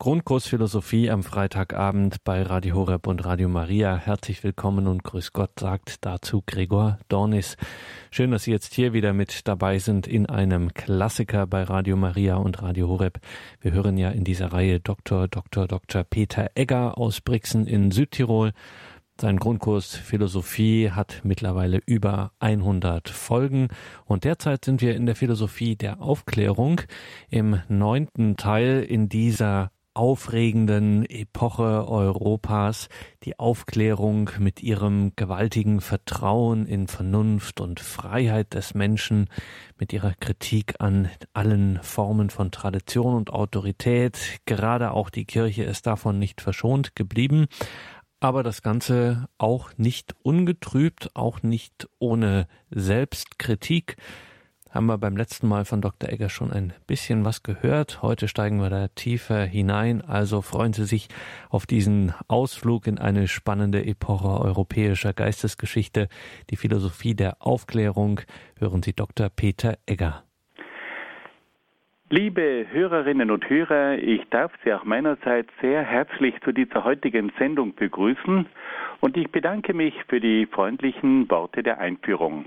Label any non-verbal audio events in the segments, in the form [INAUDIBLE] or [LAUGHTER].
Grundkurs Philosophie am Freitagabend bei Radio Horeb und Radio Maria. Herzlich willkommen und grüß Gott, sagt dazu Gregor Dornis. Schön, dass Sie jetzt hier wieder mit dabei sind in einem Klassiker bei Radio Maria und Radio Horeb. Wir hören ja in dieser Reihe Dr. Dr. Dr. Peter Egger aus Brixen in Südtirol. Sein Grundkurs Philosophie hat mittlerweile über 100 Folgen und derzeit sind wir in der Philosophie der Aufklärung im neunten Teil in dieser aufregenden Epoche Europas, die Aufklärung mit ihrem gewaltigen Vertrauen in Vernunft und Freiheit des Menschen, mit ihrer Kritik an allen Formen von Tradition und Autorität, gerade auch die Kirche ist davon nicht verschont geblieben, aber das Ganze auch nicht ungetrübt, auch nicht ohne Selbstkritik, haben wir beim letzten Mal von Dr. Egger schon ein bisschen was gehört. Heute steigen wir da tiefer hinein. Also freuen Sie sich auf diesen Ausflug in eine spannende Epoche europäischer Geistesgeschichte, die Philosophie der Aufklärung. Hören Sie Dr. Peter Egger. Liebe Hörerinnen und Hörer, ich darf Sie auch meinerseits sehr herzlich zu dieser heutigen Sendung begrüßen und ich bedanke mich für die freundlichen Worte der Einführung.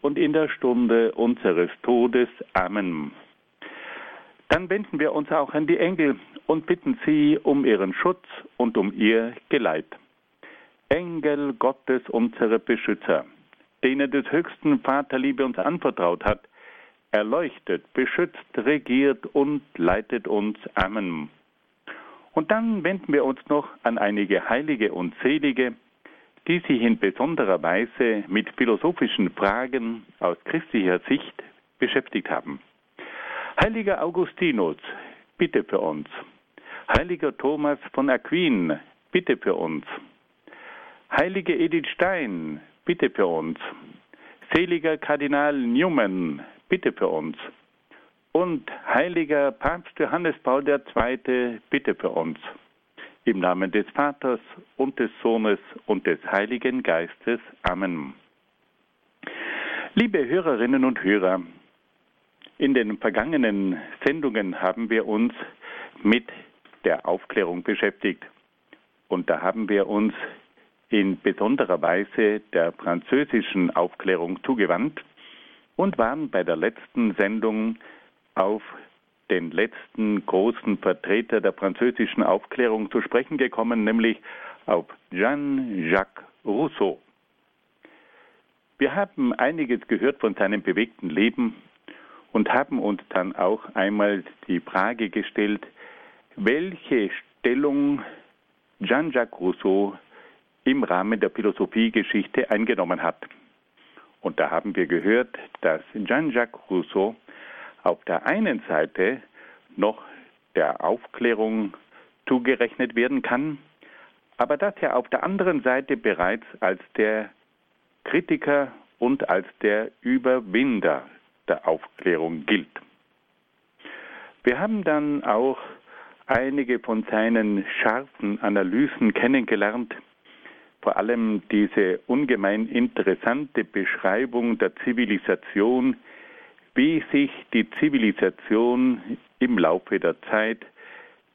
und in der Stunde unseres Todes. Amen. Dann wenden wir uns auch an die Engel und bitten sie um ihren Schutz und um ihr Geleit. Engel Gottes, unsere Beschützer, denen des höchsten Vaterliebe uns anvertraut hat, erleuchtet, beschützt, regiert und leitet uns. Amen. Und dann wenden wir uns noch an einige Heilige und Selige, die sich in besonderer Weise mit philosophischen Fragen aus christlicher Sicht beschäftigt haben. Heiliger Augustinus, bitte für uns. Heiliger Thomas von Aquin, bitte für uns. Heilige Edith Stein, bitte für uns. Seliger Kardinal Newman, bitte für uns. Und heiliger Papst Johannes Paul II, bitte für uns. Im Namen des Vaters und des Sohnes und des Heiligen Geistes. Amen. Liebe Hörerinnen und Hörer, in den vergangenen Sendungen haben wir uns mit der Aufklärung beschäftigt. Und da haben wir uns in besonderer Weise der französischen Aufklärung zugewandt und waren bei der letzten Sendung auf den letzten großen Vertreter der französischen Aufklärung zu sprechen gekommen, nämlich auf Jean-Jacques Rousseau. Wir haben einiges gehört von seinem bewegten Leben und haben uns dann auch einmal die Frage gestellt, welche Stellung Jean-Jacques Rousseau im Rahmen der Philosophiegeschichte eingenommen hat. Und da haben wir gehört, dass Jean-Jacques Rousseau auf der einen Seite noch der Aufklärung zugerechnet werden kann, aber dass er auf der anderen Seite bereits als der Kritiker und als der Überwinder der Aufklärung gilt. Wir haben dann auch einige von seinen scharfen Analysen kennengelernt, vor allem diese ungemein interessante Beschreibung der Zivilisation wie sich die Zivilisation im Laufe der Zeit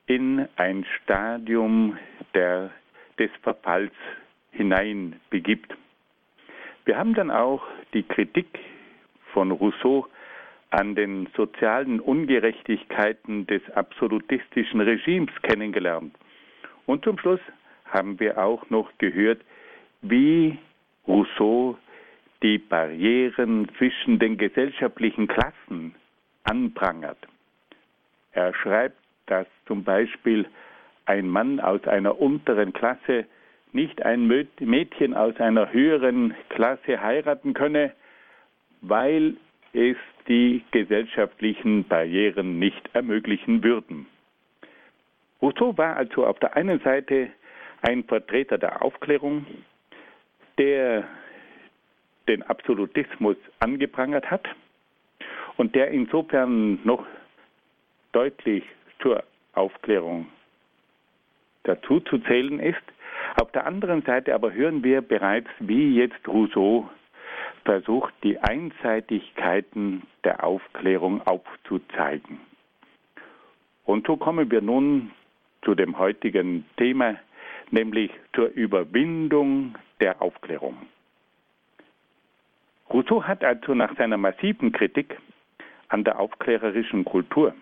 in ein Stadium der, des Verfalls hinein begibt. Wir haben dann auch die Kritik von Rousseau an den sozialen Ungerechtigkeiten des absolutistischen Regimes kennengelernt. Und zum Schluss haben wir auch noch gehört, wie Rousseau die Barrieren zwischen den gesellschaftlichen Klassen anprangert. Er schreibt, dass zum Beispiel ein Mann aus einer unteren Klasse nicht ein Mädchen aus einer höheren Klasse heiraten könne, weil es die gesellschaftlichen Barrieren nicht ermöglichen würden. Rousseau war also auf der einen Seite ein Vertreter der Aufklärung, der den Absolutismus angeprangert hat und der insofern noch deutlich zur Aufklärung dazu zu zählen ist. Auf der anderen Seite aber hören wir bereits, wie jetzt Rousseau versucht, die Einseitigkeiten der Aufklärung aufzuzeigen. Und so kommen wir nun zu dem heutigen Thema, nämlich zur Überwindung der Aufklärung. Rousseau hat also nach seiner massiven Kritik an der aufklärerischen Kultur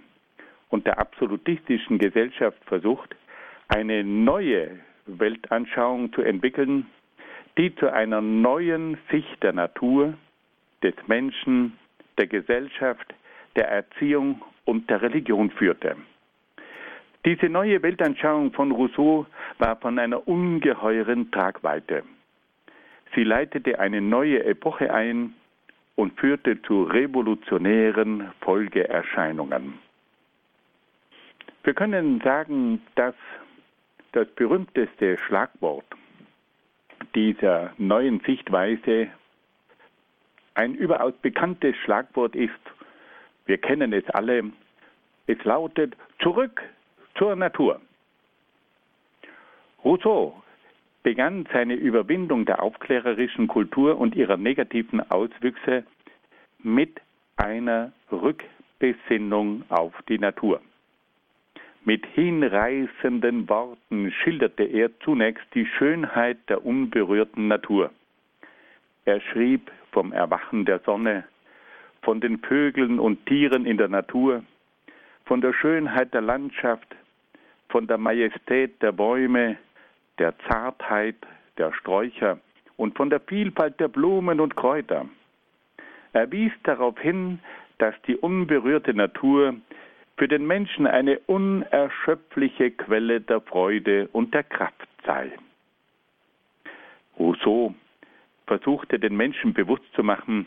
und der absolutistischen Gesellschaft versucht, eine neue Weltanschauung zu entwickeln, die zu einer neuen Sicht der Natur, des Menschen, der Gesellschaft, der Erziehung und der Religion führte. Diese neue Weltanschauung von Rousseau war von einer ungeheuren Tragweite. Sie leitete eine neue Epoche ein und führte zu revolutionären Folgeerscheinungen. Wir können sagen, dass das berühmteste Schlagwort dieser neuen Sichtweise ein überaus bekanntes Schlagwort ist. Wir kennen es alle. Es lautet zurück zur Natur. Rousseau begann seine Überwindung der aufklärerischen Kultur und ihrer negativen Auswüchse mit einer Rückbesinnung auf die Natur. Mit hinreißenden Worten schilderte er zunächst die Schönheit der unberührten Natur. Er schrieb vom Erwachen der Sonne, von den Vögeln und Tieren in der Natur, von der Schönheit der Landschaft, von der Majestät der Bäume, der Zartheit der Sträucher und von der Vielfalt der Blumen und Kräuter. Er wies darauf hin, dass die unberührte Natur für den Menschen eine unerschöpfliche Quelle der Freude und der Kraft sei. Rousseau versuchte den Menschen bewusst zu machen,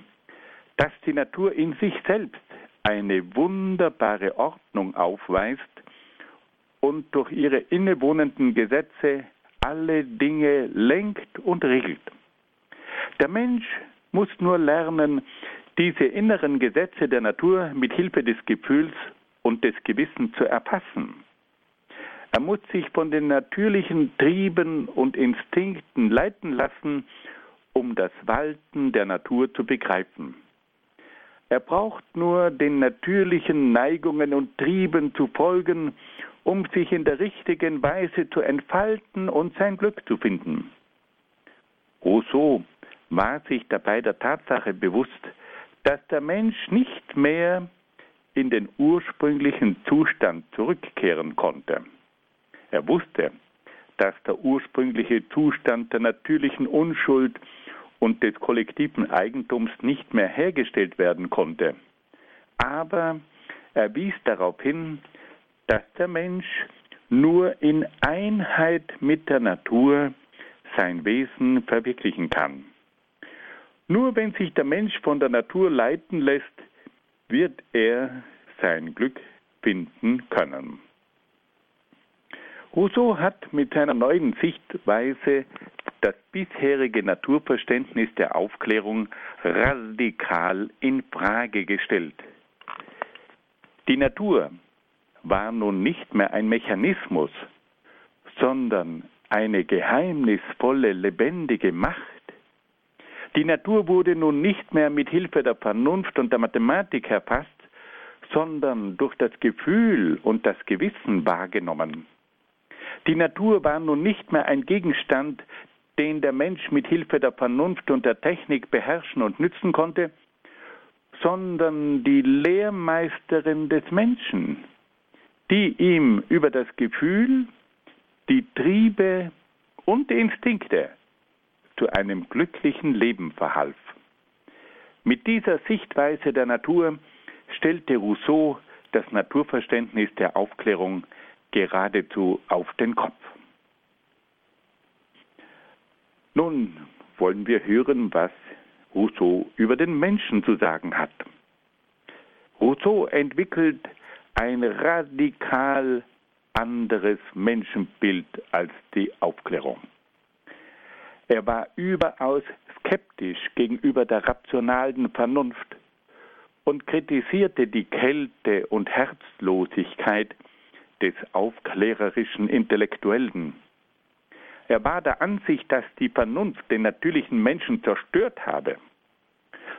dass die Natur in sich selbst eine wunderbare Ordnung aufweist und durch ihre innewohnenden Gesetze alle Dinge lenkt und regelt. Der Mensch muss nur lernen, diese inneren Gesetze der Natur mit Hilfe des Gefühls und des Gewissens zu erfassen. Er muss sich von den natürlichen Trieben und Instinkten leiten lassen, um das Walten der Natur zu begreifen. Er braucht nur den natürlichen Neigungen und Trieben zu folgen, um sich in der richtigen Weise zu entfalten und sein Glück zu finden. Rousseau war sich dabei der Tatsache bewusst, dass der Mensch nicht mehr in den ursprünglichen Zustand zurückkehren konnte. Er wusste, dass der ursprüngliche Zustand der natürlichen Unschuld und des kollektiven Eigentums nicht mehr hergestellt werden konnte. Aber er wies darauf hin, dass der Mensch nur in Einheit mit der Natur sein Wesen verwirklichen kann. Nur wenn sich der Mensch von der Natur leiten lässt, wird er sein Glück finden können. Rousseau hat mit seiner neuen Sichtweise das bisherige Naturverständnis der Aufklärung radikal in Frage gestellt. Die Natur war nun nicht mehr ein Mechanismus, sondern eine geheimnisvolle, lebendige Macht. Die Natur wurde nun nicht mehr mit Hilfe der Vernunft und der Mathematik erfasst, sondern durch das Gefühl und das Gewissen wahrgenommen. Die Natur war nun nicht mehr ein Gegenstand, den der Mensch mit Hilfe der Vernunft und der Technik beherrschen und nützen konnte, sondern die Lehrmeisterin des Menschen, die ihm über das Gefühl, die Triebe und die Instinkte zu einem glücklichen Leben verhalf. Mit dieser Sichtweise der Natur stellte Rousseau das Naturverständnis der Aufklärung geradezu auf den Kopf. Nun wollen wir hören, was Rousseau über den Menschen zu sagen hat. Rousseau entwickelt ein radikal anderes Menschenbild als die Aufklärung. Er war überaus skeptisch gegenüber der rationalen Vernunft und kritisierte die Kälte und Herzlosigkeit des aufklärerischen Intellektuellen. Er war der Ansicht, dass die Vernunft den natürlichen Menschen zerstört habe.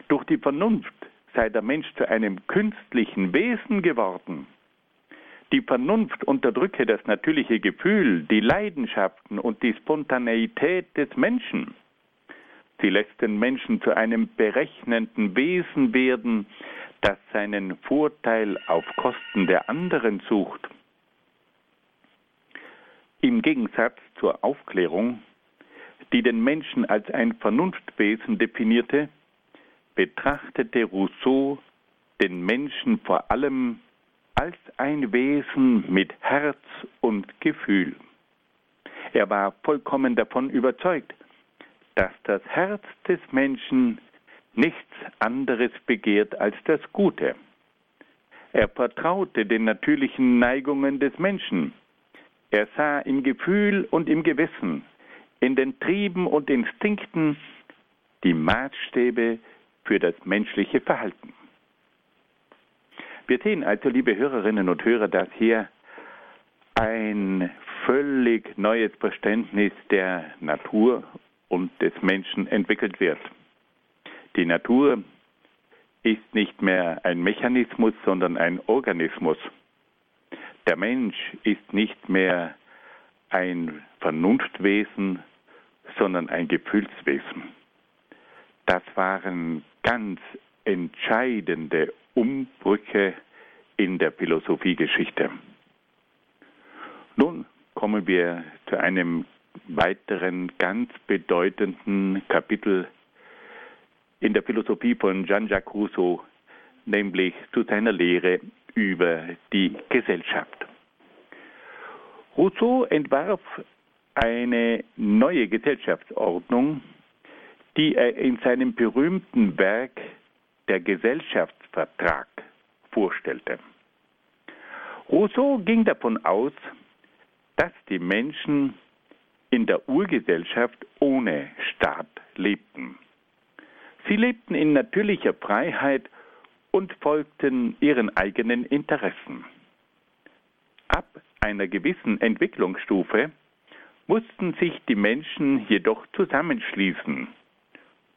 Durch die Vernunft sei der Mensch zu einem künstlichen Wesen geworden. Die Vernunft unterdrücke das natürliche Gefühl, die Leidenschaften und die Spontaneität des Menschen. Sie lässt den Menschen zu einem berechnenden Wesen werden, das seinen Vorteil auf Kosten der anderen sucht. Im Gegensatz zur Aufklärung, die den Menschen als ein Vernunftwesen definierte, betrachtete Rousseau den Menschen vor allem als ein Wesen mit Herz und Gefühl. Er war vollkommen davon überzeugt, dass das Herz des Menschen nichts anderes begehrt als das Gute. Er vertraute den natürlichen Neigungen des Menschen. Er sah im Gefühl und im Gewissen, in den Trieben und Instinkten die Maßstäbe für das menschliche Verhalten. Wir sehen also, liebe Hörerinnen und Hörer, dass hier ein völlig neues Verständnis der Natur und des Menschen entwickelt wird. Die Natur ist nicht mehr ein Mechanismus, sondern ein Organismus. Der Mensch ist nicht mehr ein Vernunftwesen, sondern ein Gefühlswesen. Das waren ganz entscheidende Umbrüche in der Philosophiegeschichte. Nun kommen wir zu einem weiteren ganz bedeutenden Kapitel in der Philosophie von Jean-Jacques Rousseau, nämlich zu seiner Lehre über die Gesellschaft. Rousseau entwarf eine neue Gesellschaftsordnung, die er in seinem berühmten Werk Der Gesellschaftsvertrag vorstellte. Rousseau ging davon aus, dass die Menschen in der Urgesellschaft ohne Staat lebten. Sie lebten in natürlicher Freiheit und folgten ihren eigenen Interessen. Ab einer gewissen Entwicklungsstufe mussten sich die Menschen jedoch zusammenschließen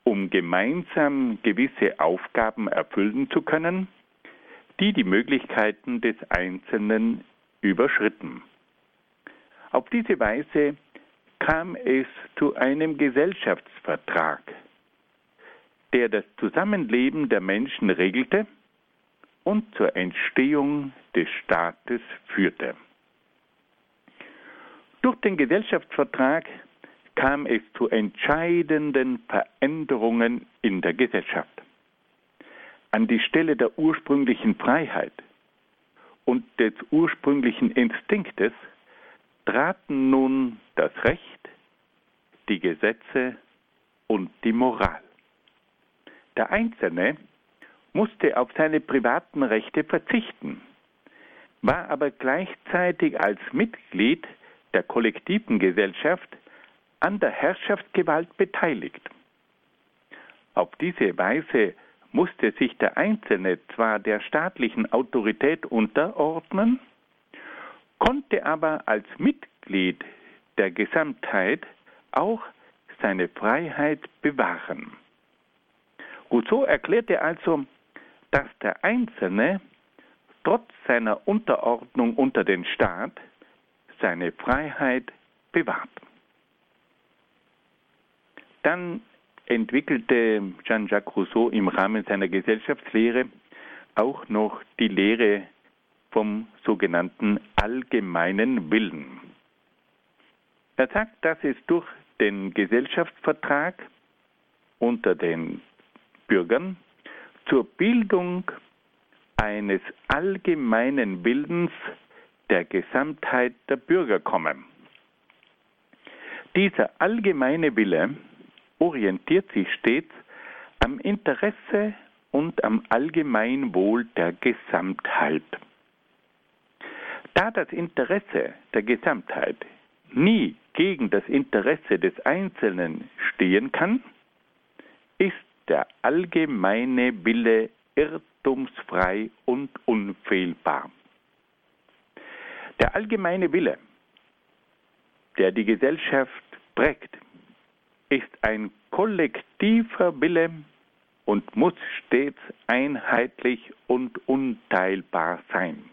um gemeinsam gewisse Aufgaben erfüllen zu können, die die Möglichkeiten des Einzelnen überschritten. Auf diese Weise kam es zu einem Gesellschaftsvertrag, der das Zusammenleben der Menschen regelte und zur Entstehung des Staates führte. Durch den Gesellschaftsvertrag kam es zu entscheidenden Veränderungen in der Gesellschaft. An die Stelle der ursprünglichen Freiheit und des ursprünglichen Instinktes traten nun das Recht, die Gesetze und die Moral. Der Einzelne musste auf seine privaten Rechte verzichten, war aber gleichzeitig als Mitglied der kollektiven Gesellschaft an der Herrschaftsgewalt beteiligt. Auf diese Weise musste sich der Einzelne zwar der staatlichen Autorität unterordnen, konnte aber als Mitglied der Gesamtheit auch seine Freiheit bewahren. Rousseau erklärte also, dass der Einzelne trotz seiner Unterordnung unter den Staat seine Freiheit bewahrt. Dann entwickelte Jean-Jacques Rousseau im Rahmen seiner Gesellschaftslehre auch noch die Lehre vom sogenannten allgemeinen Willen. Er sagt, dass es durch den Gesellschaftsvertrag unter den Bürgern zur Bildung eines allgemeinen Bildens der Gesamtheit der Bürger kommen. Dieser allgemeine Wille orientiert sich stets am Interesse und am Allgemeinwohl der Gesamtheit. Da das Interesse der Gesamtheit nie gegen das Interesse des Einzelnen stehen kann, ist der allgemeine Wille irrtumsfrei und unfehlbar. Der allgemeine Wille, der die Gesellschaft prägt, ist ein kollektiver Wille und muss stets einheitlich und unteilbar sein.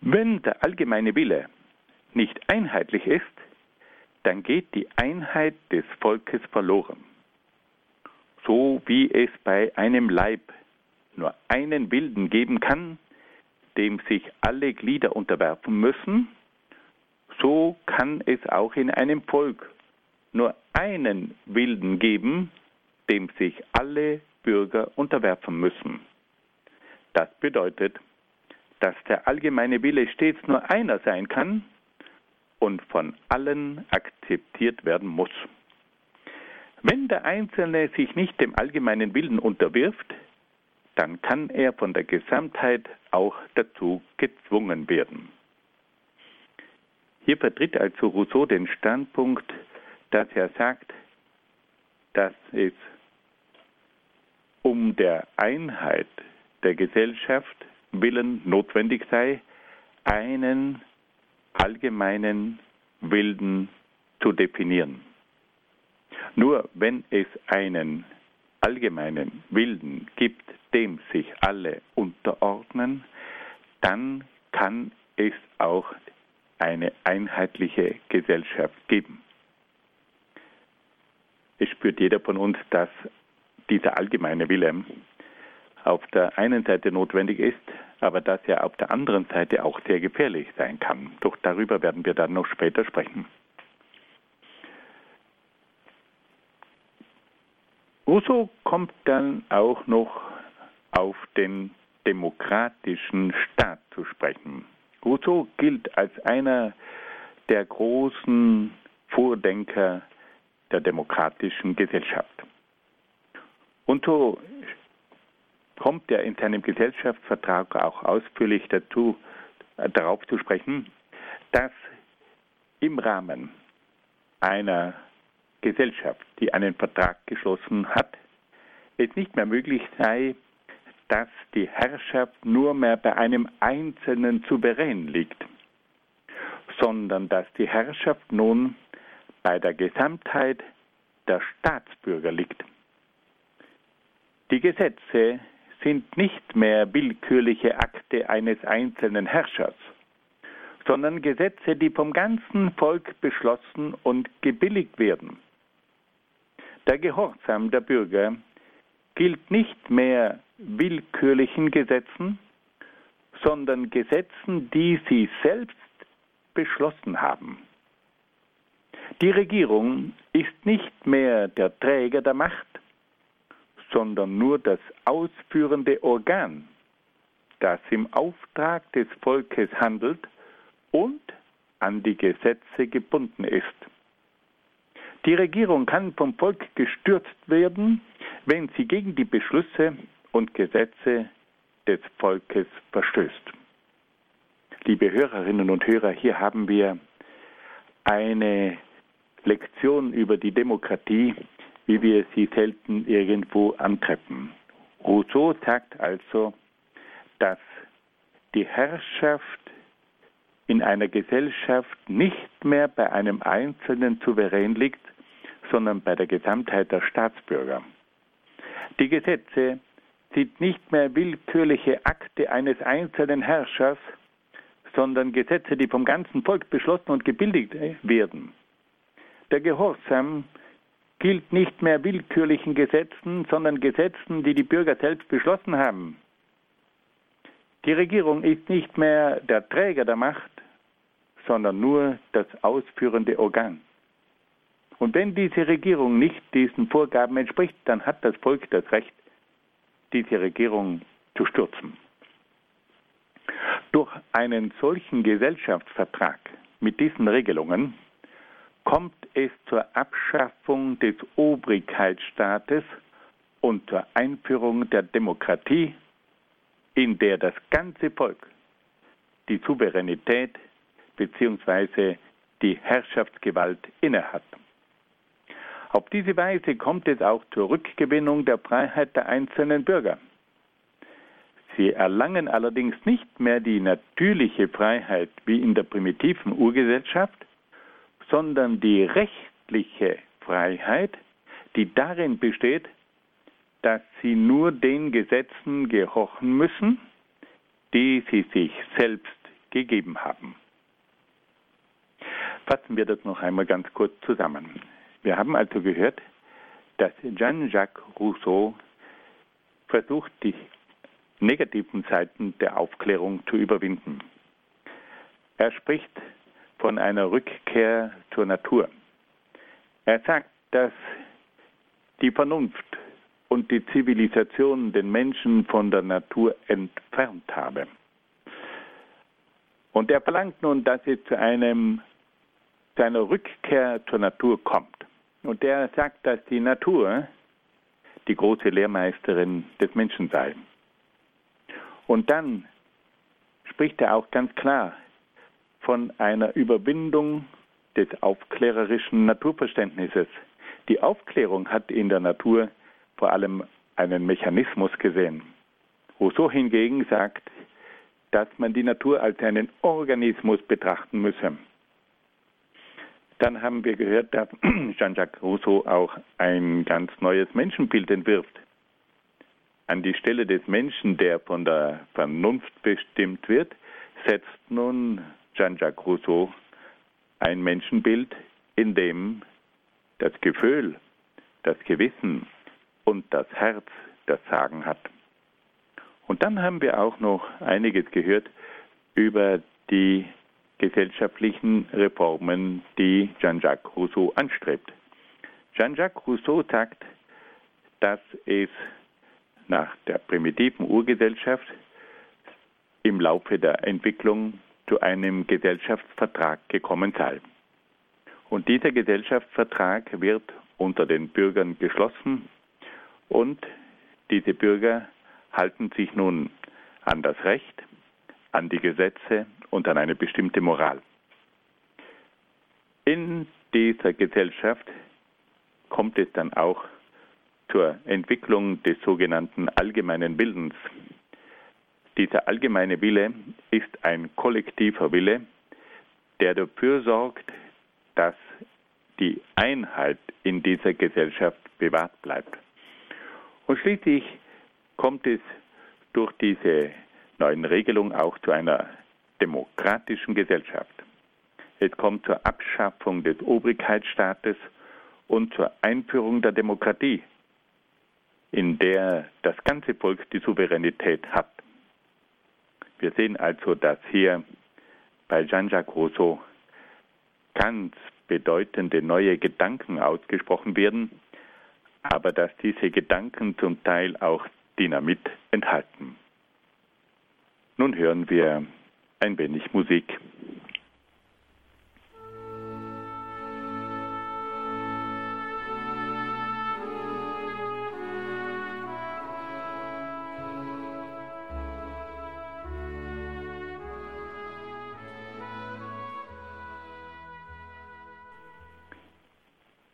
Wenn der allgemeine Wille nicht einheitlich ist, dann geht die Einheit des Volkes verloren. So wie es bei einem Leib nur einen Wilden geben kann, dem sich alle Glieder unterwerfen müssen, so kann es auch in einem Volk nur einen Wilden geben, dem sich alle Bürger unterwerfen müssen. Das bedeutet, dass der allgemeine Wille stets nur einer sein kann und von allen akzeptiert werden muss. Wenn der Einzelne sich nicht dem allgemeinen Willen unterwirft, dann kann er von der Gesamtheit auch dazu gezwungen werden. Hier vertritt also Rousseau den Standpunkt, dass er sagt, dass es um der Einheit der Gesellschaft willen notwendig sei, einen allgemeinen Wilden zu definieren. Nur wenn es einen allgemeinen Wilden gibt, dem sich alle unterordnen, dann kann es auch eine einheitliche Gesellschaft geben. Es spürt jeder von uns, dass dieser allgemeine Wille auf der einen Seite notwendig ist, aber dass er auf der anderen Seite auch sehr gefährlich sein kann. Doch darüber werden wir dann noch später sprechen. Rousseau kommt dann auch noch auf den demokratischen Staat zu sprechen. Rousseau gilt als einer der großen Vordenker der demokratischen Gesellschaft. Und so kommt er in seinem Gesellschaftsvertrag auch ausführlich dazu, äh, darauf zu sprechen, dass im Rahmen einer Gesellschaft, die einen Vertrag geschlossen hat, es nicht mehr möglich sei, dass die Herrschaft nur mehr bei einem einzelnen Souverän liegt, sondern dass die Herrschaft nun bei der Gesamtheit der Staatsbürger liegt. Die Gesetze sind nicht mehr willkürliche Akte eines einzelnen Herrschers, sondern Gesetze, die vom ganzen Volk beschlossen und gebilligt werden. Der Gehorsam der Bürger gilt nicht mehr willkürlichen Gesetzen, sondern Gesetzen, die sie selbst beschlossen haben. Die Regierung ist nicht mehr der Träger der Macht, sondern nur das ausführende Organ, das im Auftrag des Volkes handelt und an die Gesetze gebunden ist. Die Regierung kann vom Volk gestürzt werden, wenn sie gegen die Beschlüsse und Gesetze des Volkes verstößt. Liebe Hörerinnen und Hörer, hier haben wir eine Lektion über die Demokratie, wie wir sie selten irgendwo antreffen. Rousseau sagt also, dass die Herrschaft in einer Gesellschaft nicht mehr bei einem einzelnen Souverän liegt, sondern bei der Gesamtheit der Staatsbürger. Die Gesetze sind nicht mehr willkürliche Akte eines einzelnen Herrschers, sondern Gesetze, die vom ganzen Volk beschlossen und gebilligt werden. Der Gehorsam gilt nicht mehr willkürlichen Gesetzen, sondern Gesetzen, die die Bürger selbst beschlossen haben. Die Regierung ist nicht mehr der Träger der Macht, sondern nur das ausführende Organ. Und wenn diese Regierung nicht diesen Vorgaben entspricht, dann hat das Volk das Recht, diese Regierung zu stürzen. Durch einen solchen Gesellschaftsvertrag mit diesen Regelungen kommt es zur Abschaffung des Obrigkeitsstaates und zur Einführung der Demokratie, in der das ganze Volk die Souveränität bzw. die Herrschaftsgewalt innehat. Auf diese Weise kommt es auch zur Rückgewinnung der Freiheit der einzelnen Bürger. Sie erlangen allerdings nicht mehr die natürliche Freiheit wie in der primitiven Urgesellschaft, sondern die rechtliche Freiheit, die darin besteht, dass sie nur den Gesetzen gehorchen müssen, die sie sich selbst gegeben haben. Fassen wir das noch einmal ganz kurz zusammen. Wir haben also gehört, dass Jean-Jacques Rousseau versucht, die negativen Seiten der Aufklärung zu überwinden. Er spricht von einer Rückkehr zur Natur. Er sagt, dass die Vernunft und die Zivilisation den Menschen von der Natur entfernt habe. Und er verlangt nun, dass es zu einem zu einer Rückkehr zur Natur kommt. Und er sagt, dass die Natur die große Lehrmeisterin des Menschen sei. Und dann spricht er auch ganz klar von einer Überwindung des aufklärerischen Naturverständnisses. Die Aufklärung hat in der Natur vor allem einen Mechanismus gesehen. Rousseau hingegen sagt, dass man die Natur als einen Organismus betrachten müsse. Dann haben wir gehört, dass [CLEARS THROAT] Jean-Jacques Rousseau auch ein ganz neues Menschenbild entwirft. An die Stelle des Menschen, der von der Vernunft bestimmt wird, setzt nun Jean-Jacques Rousseau ein Menschenbild, in dem das Gefühl, das Gewissen und das Herz das Sagen hat. Und dann haben wir auch noch einiges gehört über die gesellschaftlichen Reformen, die Jean-Jacques Rousseau anstrebt. Jean-Jacques Rousseau sagt, dass es nach der primitiven Urgesellschaft im Laufe der Entwicklung zu einem Gesellschaftsvertrag gekommen sei. Und dieser Gesellschaftsvertrag wird unter den Bürgern geschlossen und diese Bürger halten sich nun an das Recht, an die Gesetze und an eine bestimmte Moral. In dieser Gesellschaft kommt es dann auch zur Entwicklung des sogenannten allgemeinen Bildens. Dieser allgemeine Wille ist ein kollektiver Wille, der dafür sorgt, dass die Einheit in dieser Gesellschaft bewahrt bleibt. Und schließlich kommt es durch diese neuen Regelungen auch zu einer demokratischen Gesellschaft. Es kommt zur Abschaffung des Obrigkeitsstaates und zur Einführung der Demokratie, in der das ganze Volk die Souveränität hat. Wir sehen also, dass hier bei Jean-Jacques Rousseau ganz bedeutende neue Gedanken ausgesprochen werden, aber dass diese Gedanken zum Teil auch Dynamit enthalten. Nun hören wir ein wenig Musik.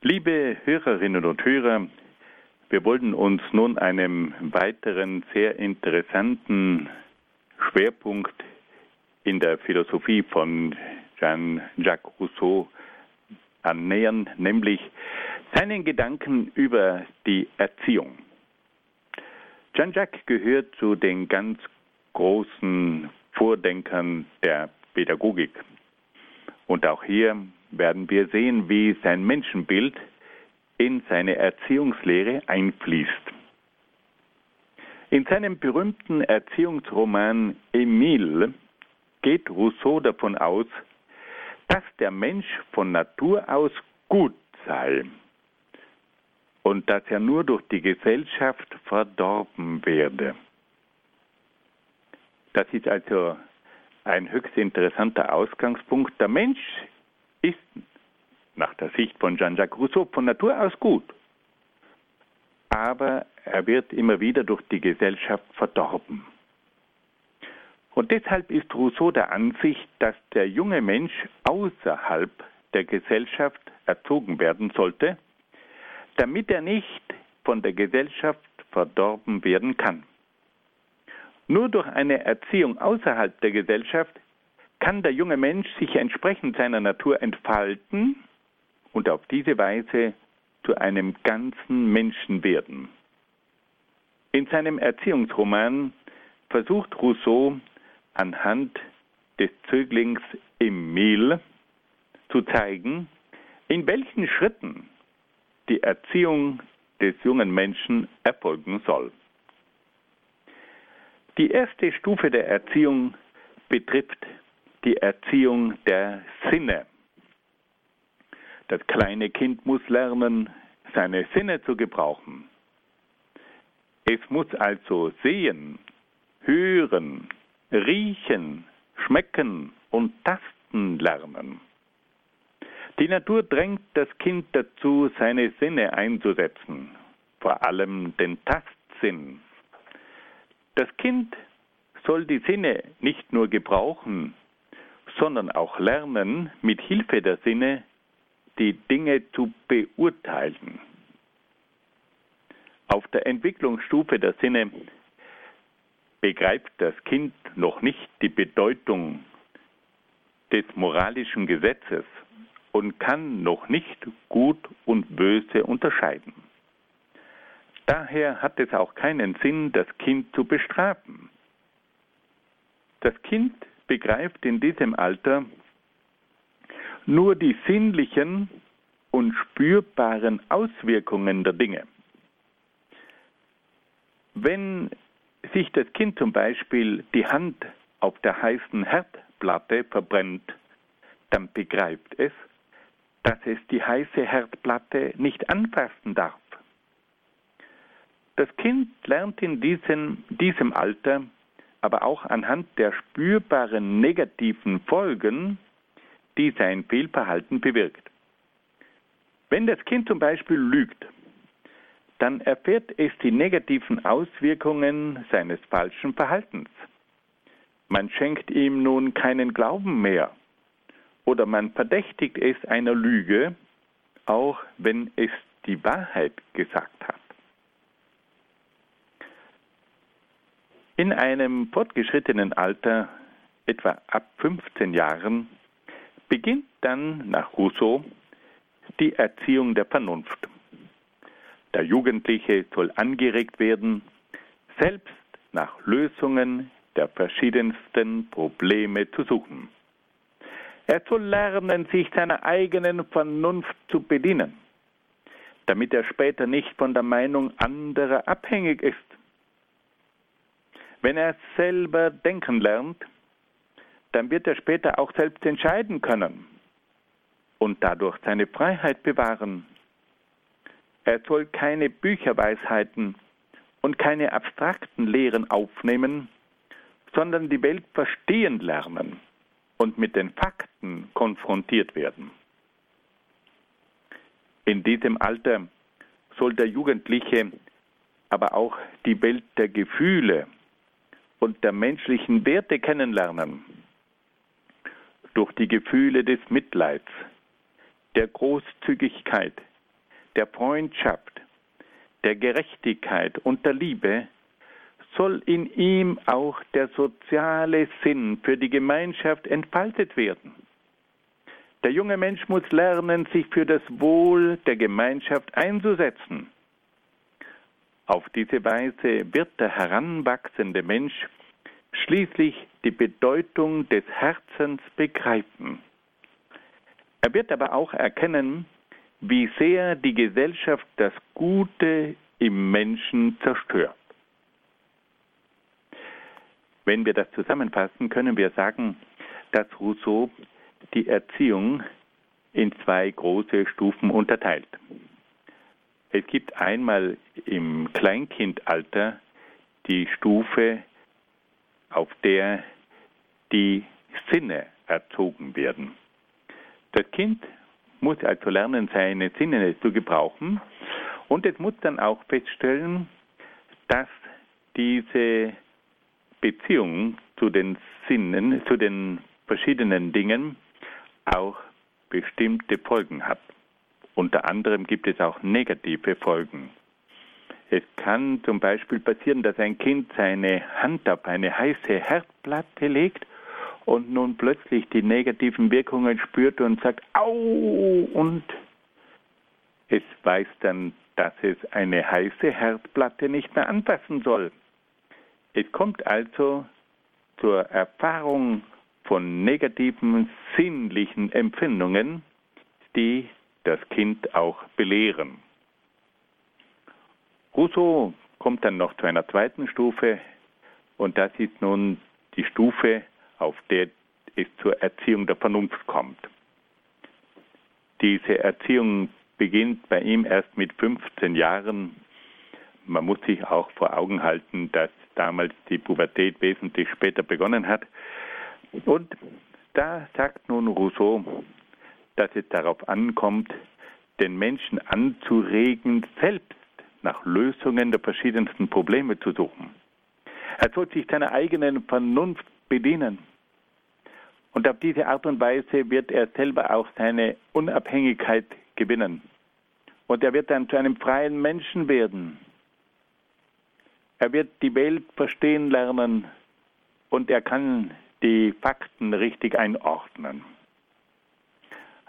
Liebe Hörerinnen und Hörer, wir wollten uns nun einem weiteren sehr interessanten Schwerpunkt in der Philosophie von Jean-Jacques Rousseau annähern, nämlich seinen Gedanken über die Erziehung. Jean-Jacques gehört zu den ganz großen Vordenkern der Pädagogik. Und auch hier werden wir sehen, wie sein Menschenbild in seine Erziehungslehre einfließt. In seinem berühmten Erziehungsroman Emile geht Rousseau davon aus, dass der Mensch von Natur aus gut sei und dass er nur durch die Gesellschaft verdorben werde. Das ist also ein höchst interessanter Ausgangspunkt. Der Mensch ist nach der Sicht von Jean-Jacques Rousseau von Natur aus gut, aber er wird immer wieder durch die Gesellschaft verdorben. Und deshalb ist Rousseau der Ansicht, dass der junge Mensch außerhalb der Gesellschaft erzogen werden sollte, damit er nicht von der Gesellschaft verdorben werden kann. Nur durch eine Erziehung außerhalb der Gesellschaft kann der junge Mensch sich entsprechend seiner Natur entfalten und auf diese Weise zu einem ganzen Menschen werden. In seinem Erziehungsroman versucht Rousseau anhand des Zöglings Emile zu zeigen, in welchen Schritten die Erziehung des jungen Menschen erfolgen soll. Die erste Stufe der Erziehung betrifft die Erziehung der Sinne. Das kleine Kind muss lernen, seine Sinne zu gebrauchen. Es muss also sehen, hören, riechen, schmecken und tasten lernen. Die Natur drängt das Kind dazu, seine Sinne einzusetzen, vor allem den Tastsinn. Das Kind soll die Sinne nicht nur gebrauchen, sondern auch lernen, mit Hilfe der Sinne die Dinge zu beurteilen. Auf der Entwicklungsstufe der Sinne begreift das Kind noch nicht die Bedeutung des moralischen Gesetzes und kann noch nicht gut und böse unterscheiden. Daher hat es auch keinen Sinn, das Kind zu bestrafen. Das Kind begreift in diesem Alter nur die sinnlichen und spürbaren Auswirkungen der Dinge. Wenn sich das Kind zum Beispiel die Hand auf der heißen Herdplatte verbrennt, dann begreift es, dass es die heiße Herdplatte nicht anfassen darf. Das Kind lernt in diesem, diesem Alter aber auch anhand der spürbaren negativen Folgen, die sein Fehlverhalten bewirkt. Wenn das Kind zum Beispiel lügt, dann erfährt es die negativen Auswirkungen seines falschen Verhaltens. Man schenkt ihm nun keinen Glauben mehr oder man verdächtigt es einer Lüge, auch wenn es die Wahrheit gesagt hat. In einem fortgeschrittenen Alter, etwa ab 15 Jahren, beginnt dann nach Rousseau die Erziehung der Vernunft. Der Jugendliche soll angeregt werden, selbst nach Lösungen der verschiedensten Probleme zu suchen. Er soll lernen, sich seiner eigenen Vernunft zu bedienen, damit er später nicht von der Meinung anderer abhängig ist. Wenn er selber denken lernt, dann wird er später auch selbst entscheiden können und dadurch seine Freiheit bewahren. Er soll keine Bücherweisheiten und keine abstrakten Lehren aufnehmen, sondern die Welt verstehen lernen und mit den Fakten konfrontiert werden. In diesem Alter soll der Jugendliche aber auch die Welt der Gefühle und der menschlichen Werte kennenlernen. Durch die Gefühle des Mitleids, der Großzügigkeit, der Freundschaft, der Gerechtigkeit und der Liebe soll in ihm auch der soziale Sinn für die Gemeinschaft entfaltet werden. Der junge Mensch muss lernen, sich für das Wohl der Gemeinschaft einzusetzen. Auf diese Weise wird der heranwachsende Mensch schließlich die Bedeutung des Herzens begreifen. Er wird aber auch erkennen, wie sehr die Gesellschaft das Gute im Menschen zerstört. Wenn wir das zusammenfassen, können wir sagen, dass Rousseau die Erziehung in zwei große Stufen unterteilt. Es gibt einmal im Kleinkindalter die Stufe, auf der die Sinne erzogen werden. Das Kind muss also lernen, seine Sinne zu gebrauchen und es muss dann auch feststellen, dass diese Beziehung zu den Sinnen, zu den verschiedenen Dingen auch bestimmte Folgen hat. Unter anderem gibt es auch negative Folgen. Es kann zum Beispiel passieren, dass ein Kind seine Hand auf eine heiße Herdplatte legt und nun plötzlich die negativen Wirkungen spürt und sagt, au, und es weiß dann, dass es eine heiße Herdplatte nicht mehr anpassen soll. Es kommt also zur Erfahrung von negativen sinnlichen Empfindungen, die das Kind auch belehren. Rousseau kommt dann noch zu einer zweiten Stufe und das ist nun die Stufe, auf der es zur Erziehung der Vernunft kommt. Diese Erziehung beginnt bei ihm erst mit 15 Jahren. Man muss sich auch vor Augen halten, dass damals die Pubertät wesentlich später begonnen hat. Und da sagt nun Rousseau, dass es darauf ankommt, den Menschen anzuregen, selbst nach Lösungen der verschiedensten Probleme zu suchen. Er soll sich seiner eigenen Vernunft bedienen. Und auf diese Art und Weise wird er selber auch seine Unabhängigkeit gewinnen. Und er wird dann zu einem freien Menschen werden. Er wird die Welt verstehen lernen und er kann die Fakten richtig einordnen.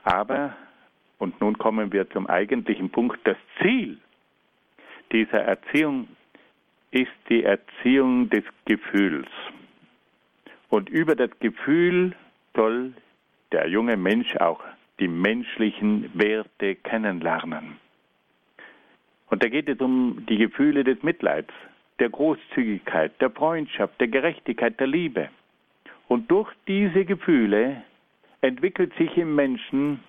Aber, und nun kommen wir zum eigentlichen Punkt, das Ziel dieser Erziehung ist die Erziehung des Gefühls. Und über das Gefühl soll der junge Mensch auch die menschlichen Werte kennenlernen. Und da geht es um die Gefühle des Mitleids, der Großzügigkeit, der Freundschaft, der Gerechtigkeit, der Liebe. Und durch diese Gefühle entwickelt sich im Menschen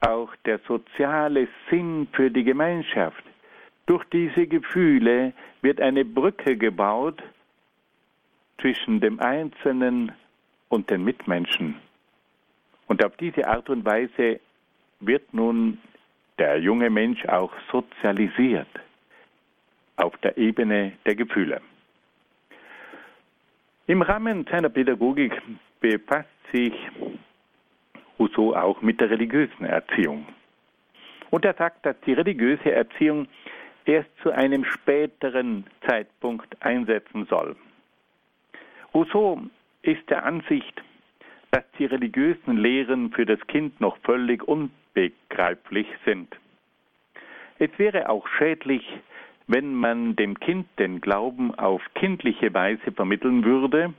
auch der soziale Sinn für die Gemeinschaft. Durch diese Gefühle wird eine Brücke gebaut zwischen dem Einzelnen und den Mitmenschen. Und auf diese Art und Weise wird nun der junge Mensch auch sozialisiert auf der Ebene der Gefühle. Im Rahmen seiner Pädagogik befasst sich Rousseau auch mit der religiösen Erziehung. Und er sagt, dass die religiöse Erziehung erst zu einem späteren Zeitpunkt einsetzen soll. Rousseau ist der Ansicht, dass die religiösen Lehren für das Kind noch völlig unbegreiflich sind. Es wäre auch schädlich, wenn man dem Kind den Glauben auf kindliche Weise vermitteln würde,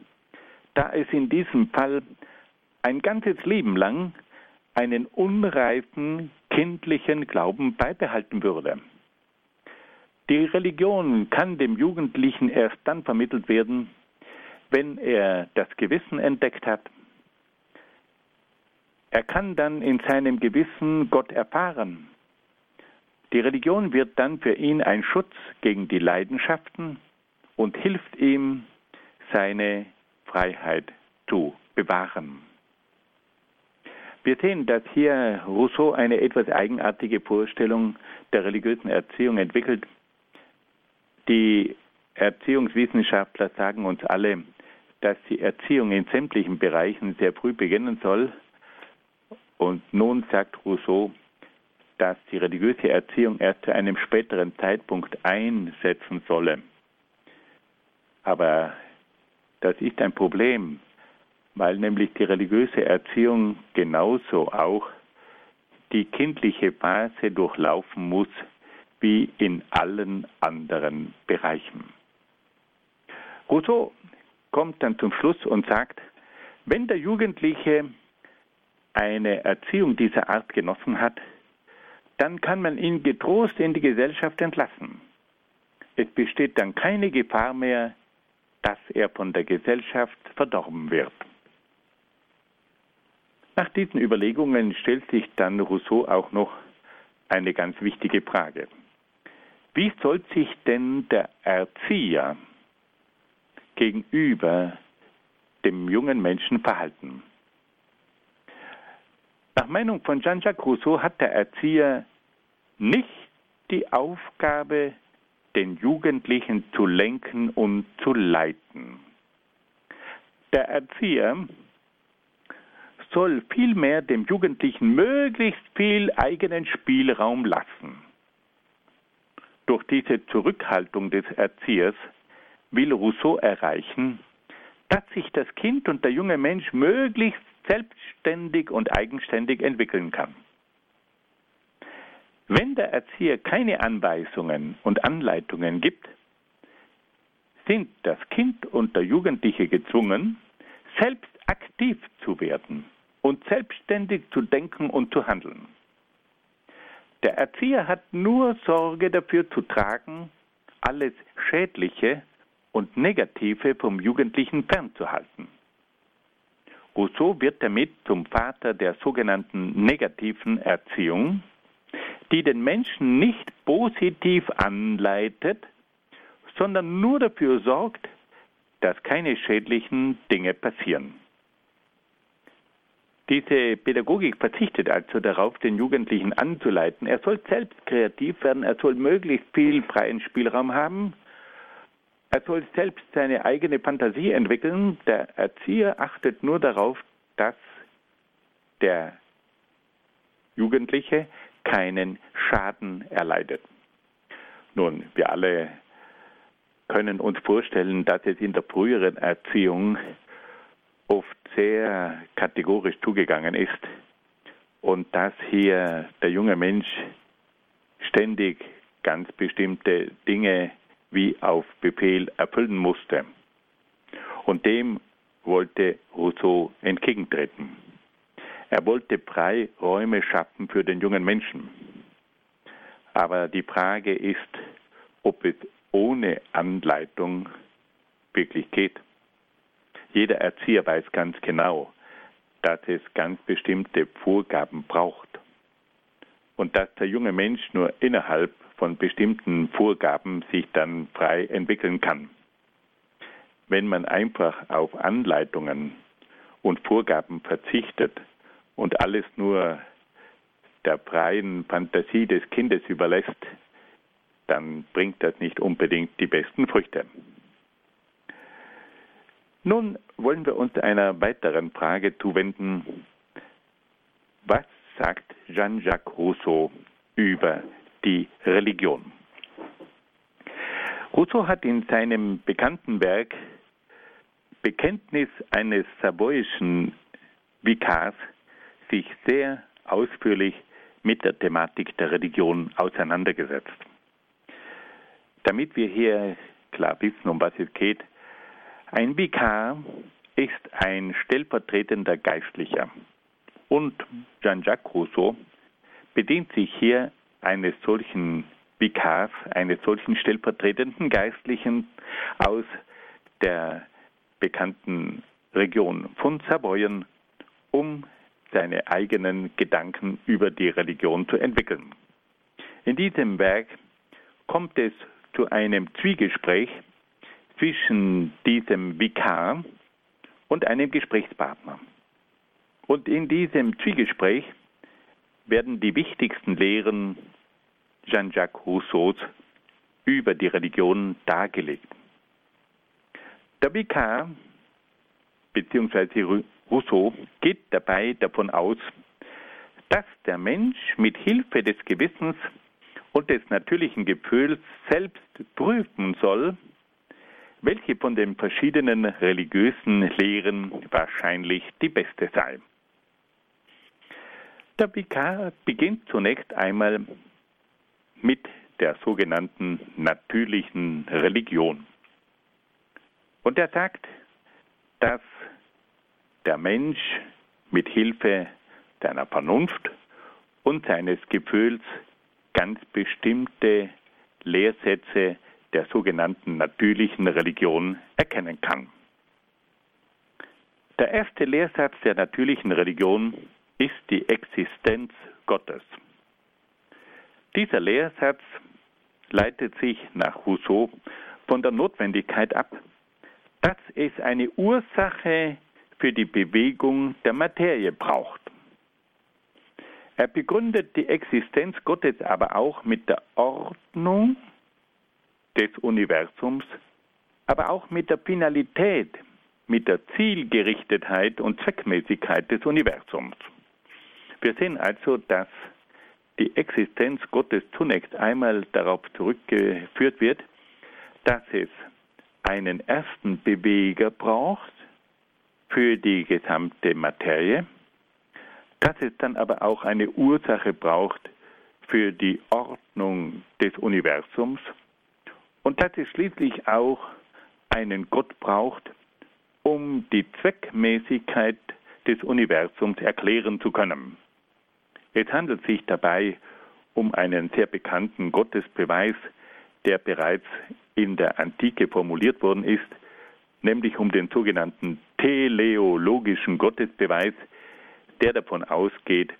da es in diesem Fall ein ganzes Leben lang einen unreifen kindlichen Glauben beibehalten würde. Die Religion kann dem Jugendlichen erst dann vermittelt werden, wenn er das Gewissen entdeckt hat. Er kann dann in seinem Gewissen Gott erfahren. Die Religion wird dann für ihn ein Schutz gegen die Leidenschaften und hilft ihm, seine Freiheit zu bewahren. Wir sehen, dass hier Rousseau eine etwas eigenartige Vorstellung der religiösen Erziehung entwickelt. Die Erziehungswissenschaftler sagen uns alle, dass die Erziehung in sämtlichen Bereichen sehr früh beginnen soll. Und nun sagt Rousseau, dass die religiöse Erziehung erst zu einem späteren Zeitpunkt einsetzen solle. Aber das ist ein Problem, weil nämlich die religiöse Erziehung genauso auch die kindliche Phase durchlaufen muss wie in allen anderen Bereichen. Rousseau kommt dann zum Schluss und sagt, wenn der Jugendliche eine Erziehung dieser Art genossen hat, dann kann man ihn getrost in die Gesellschaft entlassen. Es besteht dann keine Gefahr mehr, dass er von der Gesellschaft verdorben wird. Nach diesen Überlegungen stellt sich dann Rousseau auch noch eine ganz wichtige Frage. Wie soll sich denn der Erzieher gegenüber dem jungen Menschen verhalten? Nach Meinung von Jean-Jacques Rousseau hat der Erzieher nicht die Aufgabe, den Jugendlichen zu lenken und zu leiten. Der Erzieher soll vielmehr dem Jugendlichen möglichst viel eigenen Spielraum lassen. Durch diese Zurückhaltung des Erziehers will Rousseau erreichen, dass sich das Kind und der junge Mensch möglichst selbstständig und eigenständig entwickeln kann. Wenn der Erzieher keine Anweisungen und Anleitungen gibt, sind das Kind und der Jugendliche gezwungen, selbst aktiv zu werden und selbstständig zu denken und zu handeln. Der Erzieher hat nur Sorge dafür zu tragen, alles Schädliche und Negative vom Jugendlichen fernzuhalten. Rousseau wird damit zum Vater der sogenannten negativen Erziehung, die den Menschen nicht positiv anleitet, sondern nur dafür sorgt, dass keine schädlichen Dinge passieren. Diese Pädagogik verzichtet also darauf, den Jugendlichen anzuleiten. Er soll selbst kreativ werden, er soll möglichst viel freien Spielraum haben, er soll selbst seine eigene Fantasie entwickeln. Der Erzieher achtet nur darauf, dass der Jugendliche keinen Schaden erleidet. Nun, wir alle können uns vorstellen, dass es in der früheren Erziehung oft sehr kategorisch zugegangen ist und dass hier der junge Mensch ständig ganz bestimmte Dinge wie auf Befehl erfüllen musste. Und dem wollte Rousseau entgegentreten. Er wollte Freiräume schaffen für den jungen Menschen. Aber die Frage ist, ob es ohne Anleitung wirklich geht. Jeder Erzieher weiß ganz genau, dass es ganz bestimmte Vorgaben braucht und dass der junge Mensch nur innerhalb von bestimmten Vorgaben sich dann frei entwickeln kann. Wenn man einfach auf Anleitungen und Vorgaben verzichtet und alles nur der freien Fantasie des Kindes überlässt, dann bringt das nicht unbedingt die besten Früchte. Nun wollen wir uns einer weiteren Frage zuwenden. Was sagt Jean-Jacques Rousseau über die Religion. Rousseau hat in seinem bekannten Werk Bekenntnis eines savoyischen Vikars sich sehr ausführlich mit der Thematik der Religion auseinandergesetzt. Damit wir hier klar wissen, um was es geht, ein Vikar ist ein stellvertretender Geistlicher. Und Jean-Jacques Rousseau bedient sich hier eines solchen Vikars, eines solchen stellvertretenden Geistlichen aus der bekannten Region von Savoyen, um seine eigenen Gedanken über die Religion zu entwickeln. In diesem Werk kommt es zu einem Zwiegespräch zwischen diesem Vikar und einem Gesprächspartner. Und in diesem Zwiegespräch werden die wichtigsten Lehren Jean-Jacques Rousseaus über die Religion dargelegt. Der Vikar bzw. Rousseau geht dabei davon aus, dass der Mensch mit Hilfe des Gewissens und des natürlichen Gefühls selbst prüfen soll, welche von den verschiedenen religiösen Lehren wahrscheinlich die beste sei. Der Vikar beginnt zunächst einmal mit der sogenannten natürlichen Religion. Und er sagt, dass der Mensch mit Hilfe seiner Vernunft und seines Gefühls ganz bestimmte Lehrsätze der sogenannten natürlichen Religion erkennen kann. Der erste Lehrsatz der natürlichen Religion ist die Existenz Gottes. Dieser Lehrsatz leitet sich nach Rousseau von der Notwendigkeit ab, dass es eine Ursache für die Bewegung der Materie braucht. Er begründet die Existenz Gottes aber auch mit der Ordnung des Universums, aber auch mit der Finalität, mit der Zielgerichtetheit und Zweckmäßigkeit des Universums. Wir sehen also, dass die Existenz Gottes zunächst einmal darauf zurückgeführt wird, dass es einen ersten Beweger braucht für die gesamte Materie, dass es dann aber auch eine Ursache braucht für die Ordnung des Universums und dass es schließlich auch einen Gott braucht, um die Zweckmäßigkeit des Universums erklären zu können. Es handelt sich dabei um einen sehr bekannten Gottesbeweis, der bereits in der Antike formuliert worden ist, nämlich um den sogenannten teleologischen Gottesbeweis, der davon ausgeht,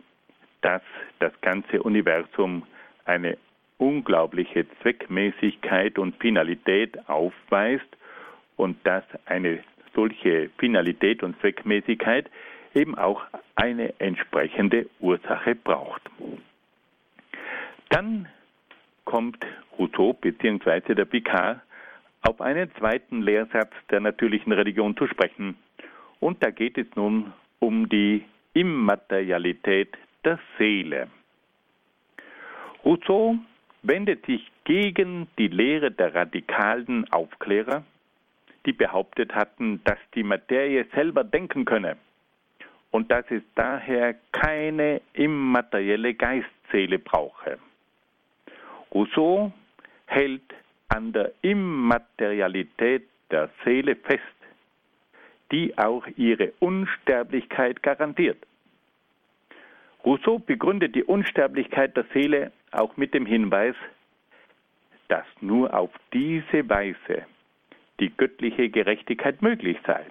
dass das ganze Universum eine unglaubliche Zweckmäßigkeit und Finalität aufweist und dass eine solche Finalität und Zweckmäßigkeit eben auch eine entsprechende Ursache braucht. Dann kommt Rousseau bzw. der Picard auf einen zweiten Lehrsatz der natürlichen Religion zu sprechen. Und da geht es nun um die Immaterialität der Seele. Rousseau wendet sich gegen die Lehre der radikalen Aufklärer, die behauptet hatten, dass die Materie selber denken könne und dass es daher keine immaterielle Geistseele brauche. Rousseau hält an der Immaterialität der Seele fest, die auch ihre Unsterblichkeit garantiert. Rousseau begründet die Unsterblichkeit der Seele auch mit dem Hinweis, dass nur auf diese Weise die göttliche Gerechtigkeit möglich sei.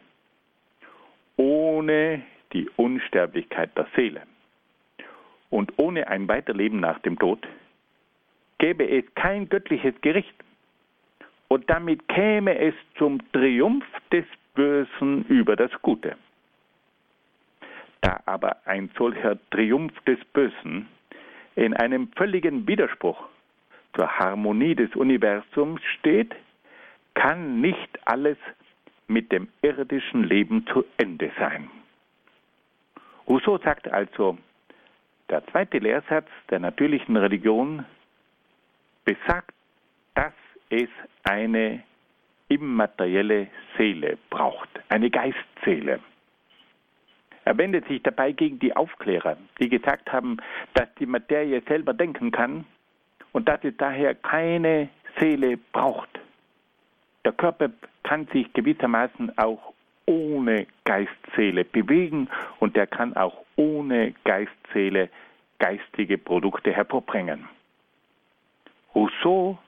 Ohne die Unsterblichkeit der Seele und ohne ein Weiterleben nach dem Tod gäbe es kein göttliches Gericht und damit käme es zum Triumph des Bösen über das Gute. Da aber ein solcher Triumph des Bösen in einem völligen Widerspruch zur Harmonie des Universums steht, kann nicht alles mit dem irdischen Leben zu Ende sein. Rousseau sagt also, der zweite Lehrsatz der natürlichen Religion besagt, dass es eine immaterielle Seele braucht, eine Geistseele. Er wendet sich dabei gegen die Aufklärer, die gesagt haben, dass die Materie selber denken kann und dass es daher keine Seele braucht. Der Körper kann sich gewissermaßen auch ohne Geistseele bewegen und er kann auch ohne Geistseele geistige Produkte hervorbringen. Rousseau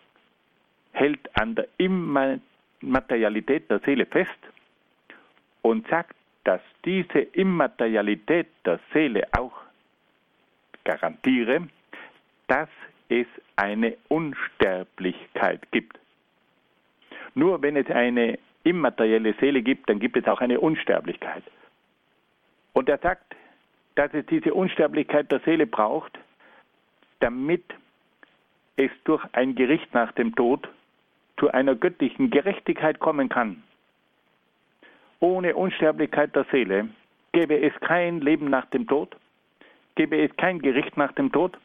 hält an der Immaterialität der Seele fest und sagt, dass diese Immaterialität der Seele auch garantiere, dass es eine Unsterblichkeit gibt. Nur wenn es eine immaterielle Seele gibt, dann gibt es auch eine Unsterblichkeit. Und er sagt, dass es diese Unsterblichkeit der Seele braucht, damit es durch ein Gericht nach dem Tod zu einer göttlichen Gerechtigkeit kommen kann. Ohne Unsterblichkeit der Seele gäbe es kein Leben nach dem Tod, gäbe es kein Gericht nach dem Tod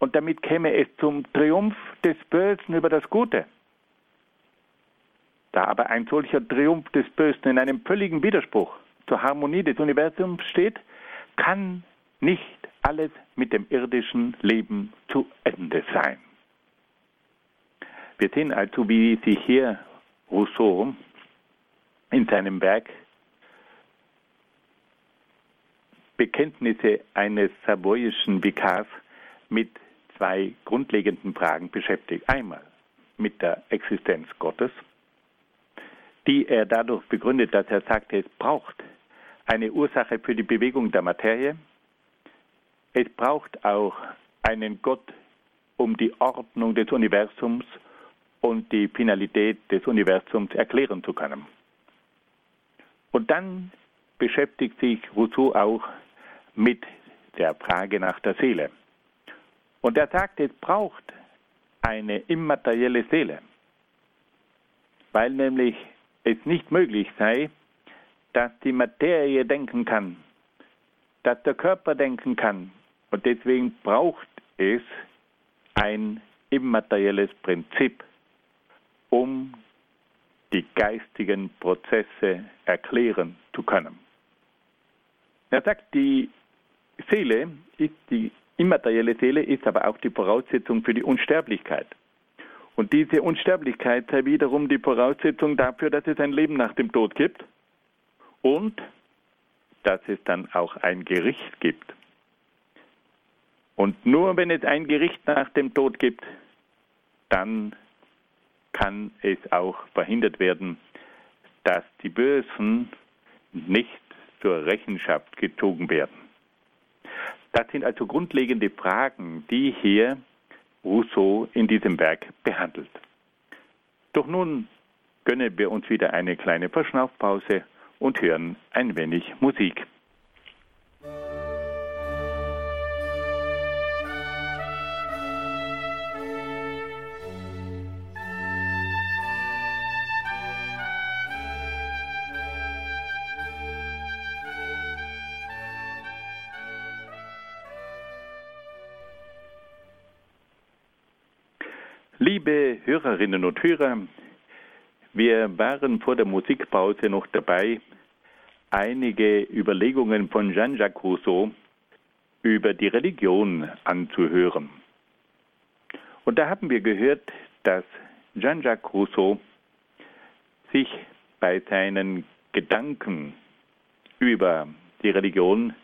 und damit käme es zum Triumph des Bösen über das Gute. Da aber ein solcher Triumph des Bösen in einem völligen Widerspruch zur Harmonie des Universums steht, kann nicht alles mit dem irdischen Leben zu Ende sein. Wir sehen also, wie sich hier Rousseau in seinem Werk Bekenntnisse eines savoyischen Vikars mit zwei grundlegenden Fragen beschäftigt. Einmal mit der Existenz Gottes die er dadurch begründet, dass er sagte, es braucht eine Ursache für die Bewegung der Materie. Es braucht auch einen Gott, um die Ordnung des Universums und die Finalität des Universums erklären zu können. Und dann beschäftigt sich Rousseau auch mit der Frage nach der Seele. Und er sagt, es braucht eine immaterielle Seele, weil nämlich es nicht möglich sei, dass die Materie denken kann, dass der Körper denken kann. Und deswegen braucht es ein immaterielles Prinzip, um die geistigen Prozesse erklären zu können. Er sagt, die Seele ist die immaterielle Seele ist aber auch die Voraussetzung für die Unsterblichkeit. Und diese Unsterblichkeit sei wiederum die Voraussetzung dafür, dass es ein Leben nach dem Tod gibt und dass es dann auch ein Gericht gibt. Und nur wenn es ein Gericht nach dem Tod gibt, dann kann es auch verhindert werden, dass die Bösen nicht zur Rechenschaft gezogen werden. Das sind also grundlegende Fragen, die hier Rousseau in diesem Werk behandelt. Doch nun gönnen wir uns wieder eine kleine Verschnaufpause und hören ein wenig Musik. Hörerinnen und Hörer, wir waren vor der Musikpause noch dabei, einige Überlegungen von Jean-Jacques Rousseau über die Religion anzuhören. Und da haben wir gehört, dass Jean-Jacques Rousseau sich bei seinen Gedanken über die Religion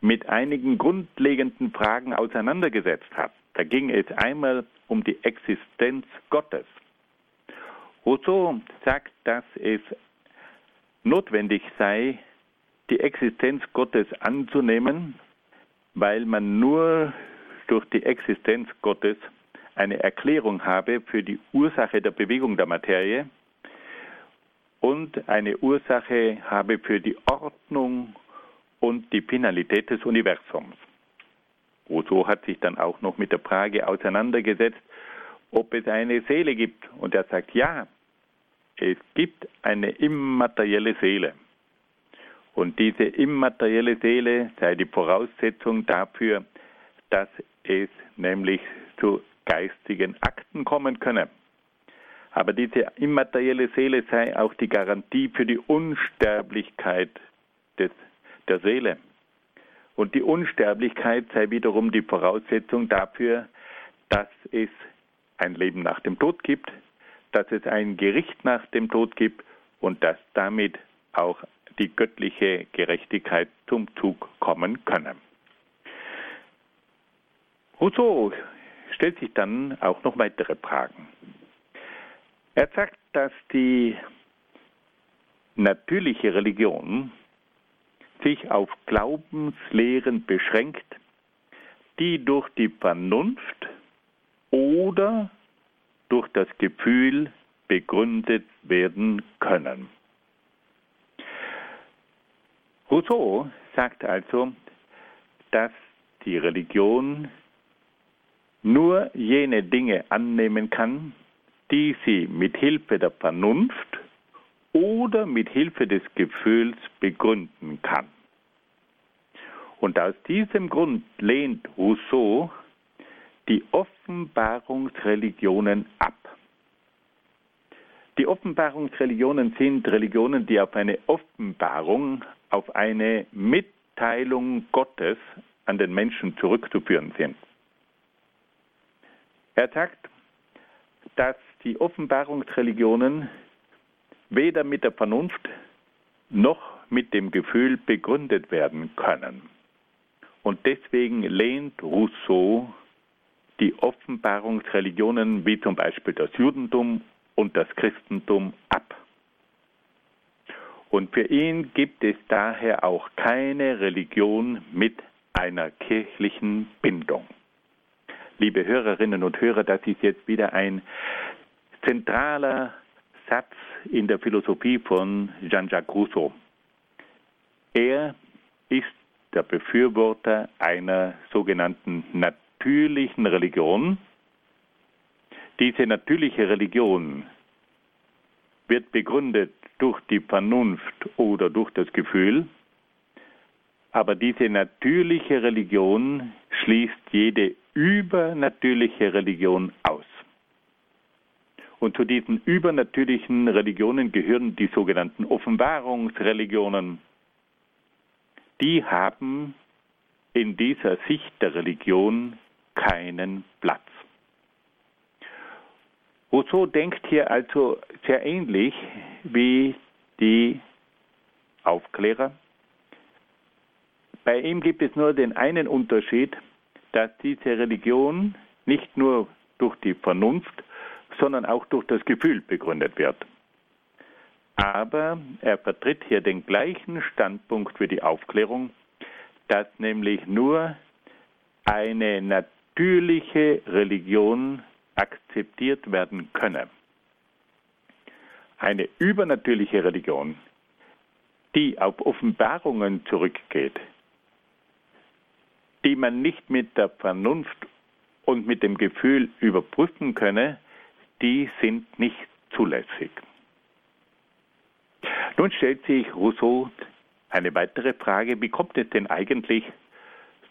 mit einigen grundlegenden Fragen auseinandergesetzt hat. Da ging es einmal um die Existenz Gottes. Rousseau sagt, dass es notwendig sei, die Existenz Gottes anzunehmen, weil man nur durch die Existenz Gottes eine Erklärung habe für die Ursache der Bewegung der Materie und eine Ursache habe für die Ordnung und die Finalität des Universums. Rousseau hat sich dann auch noch mit der Frage auseinandergesetzt, ob es eine Seele gibt. Und er sagt, ja, es gibt eine immaterielle Seele. Und diese immaterielle Seele sei die Voraussetzung dafür, dass es nämlich zu geistigen Akten kommen könne. Aber diese immaterielle Seele sei auch die Garantie für die Unsterblichkeit des, der Seele. Und die Unsterblichkeit sei wiederum die Voraussetzung dafür, dass es ein Leben nach dem Tod gibt, dass es ein Gericht nach dem Tod gibt und dass damit auch die göttliche Gerechtigkeit zum Zug kommen könne. Rousseau stellt sich dann auch noch weitere Fragen. Er sagt, dass die natürliche Religion sich auf Glaubenslehren beschränkt, die durch die Vernunft oder durch das Gefühl begründet werden können. Rousseau sagt also, dass die Religion nur jene Dinge annehmen kann, die sie mit Hilfe der Vernunft oder mit Hilfe des Gefühls begründen kann. Und aus diesem Grund lehnt Rousseau die Offenbarungsreligionen ab. Die Offenbarungsreligionen sind Religionen, die auf eine Offenbarung, auf eine Mitteilung Gottes an den Menschen zurückzuführen sind. Er sagt, dass die Offenbarungsreligionen weder mit der Vernunft noch mit dem Gefühl begründet werden können. Und deswegen lehnt Rousseau die Offenbarungsreligionen wie zum Beispiel das Judentum und das Christentum ab. Und für ihn gibt es daher auch keine Religion mit einer kirchlichen Bindung. Liebe Hörerinnen und Hörer, das ist jetzt wieder ein zentraler Satz in der Philosophie von Jean-Jacques Rousseau. Er ist der Befürworter einer sogenannten natürlichen Religion. Diese natürliche Religion wird begründet durch die Vernunft oder durch das Gefühl, aber diese natürliche Religion schließt jede übernatürliche Religion. Und zu diesen übernatürlichen Religionen gehören die sogenannten Offenbarungsreligionen. Die haben in dieser Sicht der Religion keinen Platz. Rousseau denkt hier also sehr ähnlich wie die Aufklärer. Bei ihm gibt es nur den einen Unterschied, dass diese Religion nicht nur durch die Vernunft, sondern auch durch das Gefühl begründet wird. Aber er vertritt hier den gleichen Standpunkt für die Aufklärung, dass nämlich nur eine natürliche Religion akzeptiert werden könne. Eine übernatürliche Religion, die auf Offenbarungen zurückgeht, die man nicht mit der Vernunft und mit dem Gefühl überprüfen könne, die sind nicht zulässig. Nun stellt sich Rousseau eine weitere Frage, wie kommt es denn eigentlich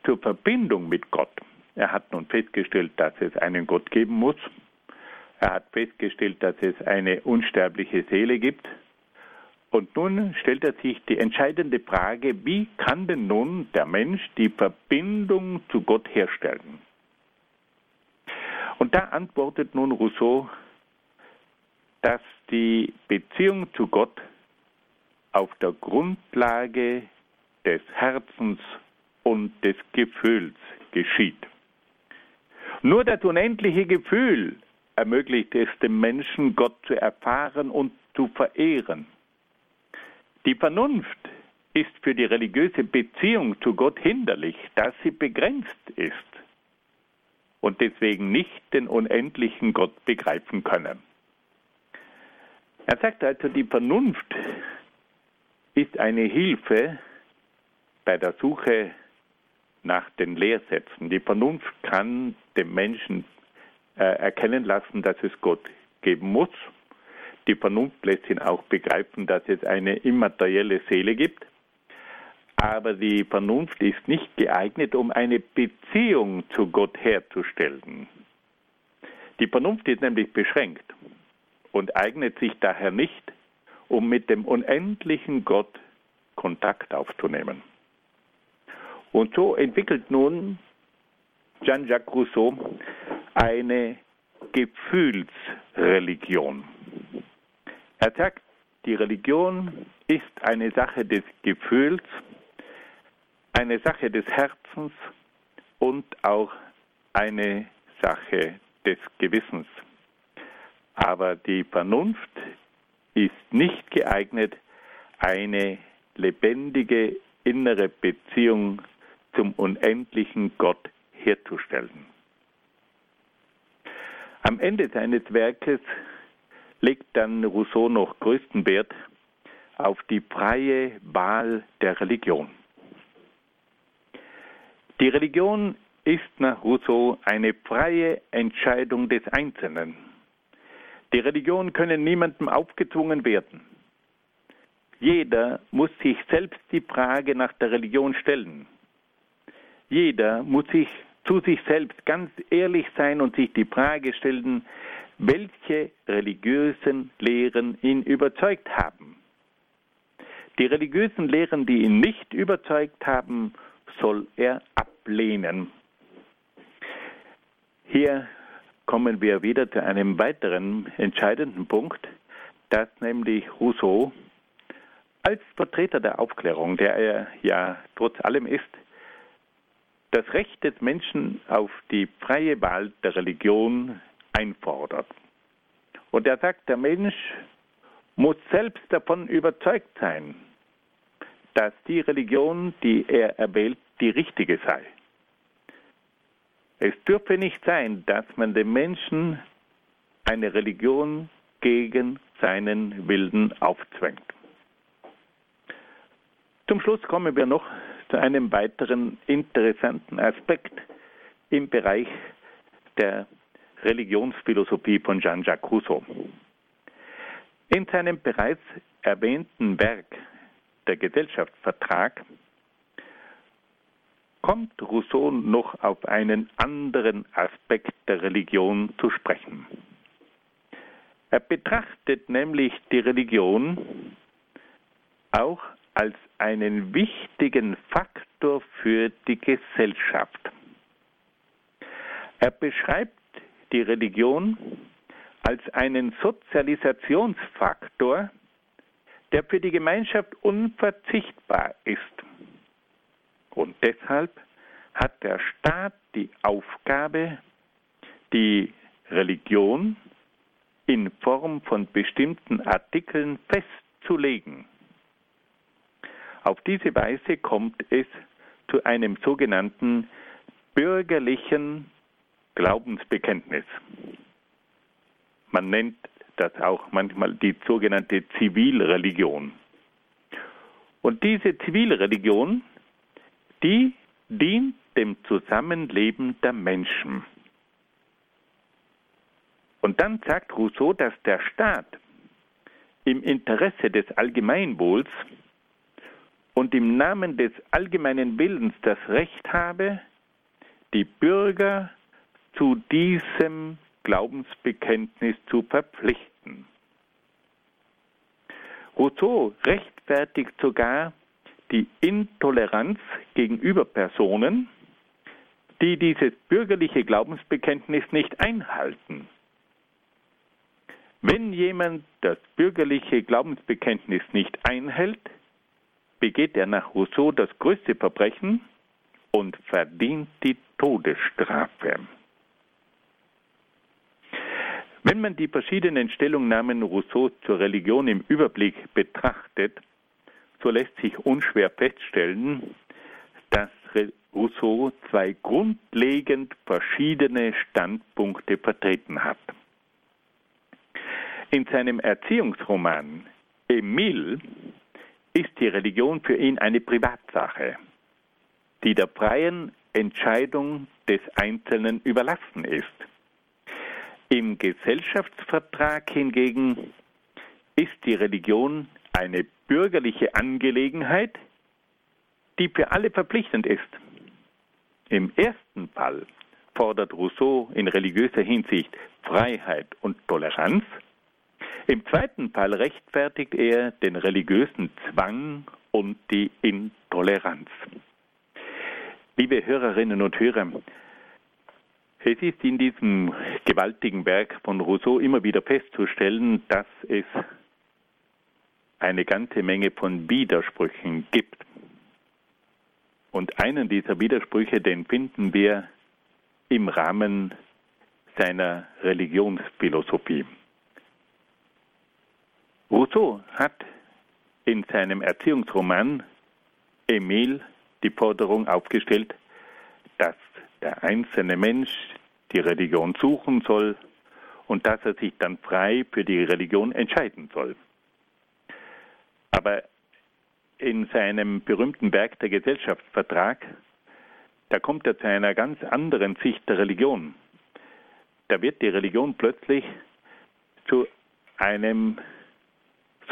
zur Verbindung mit Gott? Er hat nun festgestellt, dass es einen Gott geben muss. Er hat festgestellt, dass es eine unsterbliche Seele gibt. Und nun stellt er sich die entscheidende Frage, wie kann denn nun der Mensch die Verbindung zu Gott herstellen? Und da antwortet nun Rousseau, dass die Beziehung zu Gott auf der Grundlage des Herzens und des Gefühls geschieht. Nur das unendliche Gefühl ermöglicht es dem Menschen, Gott zu erfahren und zu verehren. Die Vernunft ist für die religiöse Beziehung zu Gott hinderlich, da sie begrenzt ist und deswegen nicht den unendlichen Gott begreifen könne. Er sagt also, die Vernunft ist eine Hilfe bei der Suche nach den Lehrsätzen. Die Vernunft kann dem Menschen äh, erkennen lassen, dass es Gott geben muss. Die Vernunft lässt ihn auch begreifen, dass es eine immaterielle Seele gibt. Aber die Vernunft ist nicht geeignet, um eine Beziehung zu Gott herzustellen. Die Vernunft ist nämlich beschränkt und eignet sich daher nicht, um mit dem unendlichen Gott Kontakt aufzunehmen. Und so entwickelt nun Jean-Jacques Rousseau eine Gefühlsreligion. Er sagt, die Religion ist eine Sache des Gefühls, eine Sache des Herzens und auch eine Sache des Gewissens. Aber die Vernunft ist nicht geeignet, eine lebendige innere Beziehung zum unendlichen Gott herzustellen. Am Ende seines Werkes legt dann Rousseau noch größten Wert auf die freie Wahl der Religion. Die Religion ist nach Rousseau eine freie Entscheidung des Einzelnen. Die Religion könne niemandem aufgezwungen werden. Jeder muss sich selbst die Frage nach der Religion stellen. Jeder muss sich zu sich selbst ganz ehrlich sein und sich die Frage stellen, welche religiösen Lehren ihn überzeugt haben. Die religiösen Lehren, die ihn nicht überzeugt haben, soll er ablehnen. Hier kommen wir wieder zu einem weiteren entscheidenden Punkt, dass nämlich Rousseau als Vertreter der Aufklärung, der er ja trotz allem ist, das Recht des Menschen auf die freie Wahl der Religion einfordert. Und er sagt, der Mensch muss selbst davon überzeugt sein, dass die Religion, die er erwählt, die richtige sei. Es dürfe nicht sein, dass man den Menschen eine Religion gegen seinen Willen aufzwängt. Zum Schluss kommen wir noch zu einem weiteren interessanten Aspekt im Bereich der Religionsphilosophie von Jean-Jacques Rousseau. In seinem bereits erwähnten Werk Der Gesellschaftsvertrag kommt Rousseau noch auf einen anderen Aspekt der Religion zu sprechen. Er betrachtet nämlich die Religion auch als einen wichtigen Faktor für die Gesellschaft. Er beschreibt die Religion als einen Sozialisationsfaktor, der für die Gemeinschaft unverzichtbar ist. Und deshalb hat der Staat die Aufgabe, die Religion in Form von bestimmten Artikeln festzulegen. Auf diese Weise kommt es zu einem sogenannten bürgerlichen Glaubensbekenntnis. Man nennt das auch manchmal die sogenannte Zivilreligion. Und diese Zivilreligion, die dient dem Zusammenleben der Menschen. Und dann sagt Rousseau, dass der Staat im Interesse des Allgemeinwohls und im Namen des allgemeinen Willens das Recht habe, die Bürger zu diesem Glaubensbekenntnis zu verpflichten. Rousseau rechtfertigt sogar die Intoleranz gegenüber Personen, die dieses bürgerliche Glaubensbekenntnis nicht einhalten. Wenn jemand das bürgerliche Glaubensbekenntnis nicht einhält, begeht er nach Rousseau das größte Verbrechen und verdient die Todesstrafe. Wenn man die verschiedenen Stellungnahmen Rousseau zur Religion im Überblick betrachtet, so lässt sich unschwer feststellen, dass Rousseau zwei grundlegend verschiedene Standpunkte vertreten hat. In seinem Erziehungsroman Emile ist die Religion für ihn eine Privatsache, die der freien Entscheidung des Einzelnen überlassen ist. Im Gesellschaftsvertrag hingegen ist die Religion eine bürgerliche Angelegenheit, die für alle verpflichtend ist. Im ersten Fall fordert Rousseau in religiöser Hinsicht Freiheit und Toleranz. Im zweiten Fall rechtfertigt er den religiösen Zwang und die Intoleranz. Liebe Hörerinnen und Hörer, es ist in diesem gewaltigen Werk von Rousseau immer wieder festzustellen, dass es eine ganze Menge von Widersprüchen gibt. Und einen dieser Widersprüche, den finden wir im Rahmen seiner Religionsphilosophie. Rousseau hat in seinem Erziehungsroman Emile die Forderung aufgestellt, dass der einzelne Mensch die Religion suchen soll und dass er sich dann frei für die Religion entscheiden soll. Aber in seinem berühmten Werk der Gesellschaftsvertrag, da kommt er zu einer ganz anderen Sicht der Religion. Da wird die Religion plötzlich zu einem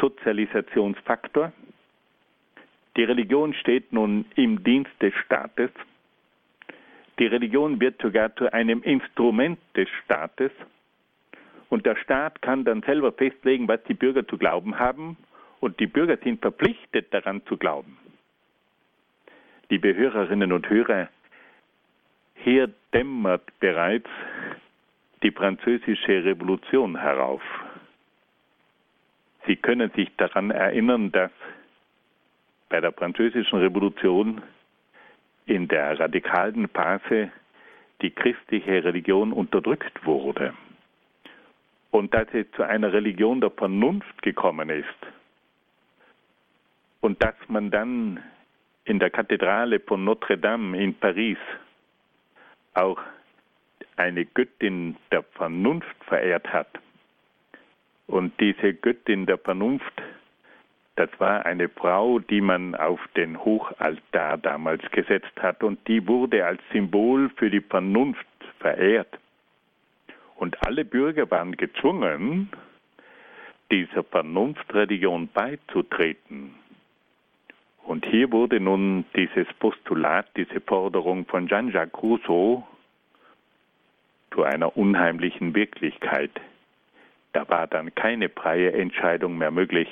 Sozialisationsfaktor. Die Religion steht nun im Dienst des Staates die Religion wird sogar zu einem Instrument des Staates und der Staat kann dann selber festlegen, was die Bürger zu glauben haben und die Bürger sind verpflichtet daran zu glauben. Liebe Hörerinnen und Hörer, hier dämmert bereits die französische Revolution herauf. Sie können sich daran erinnern, dass bei der französischen Revolution in der radikalen Phase die christliche Religion unterdrückt wurde. und dass es zu einer Religion der Vernunft gekommen ist und dass man dann in der Kathedrale von Notre Dame in Paris auch eine Göttin der Vernunft verehrt hat. Und diese Göttin der Vernunft, das war eine Frau, die man auf den Hochaltar damals gesetzt hat und die wurde als Symbol für die Vernunft verehrt. Und alle Bürger waren gezwungen, dieser Vernunftreligion beizutreten. Und hier wurde nun dieses Postulat, diese Forderung von Jean-Jacques Rousseau zu einer unheimlichen Wirklichkeit. Da war dann keine freie Entscheidung mehr möglich.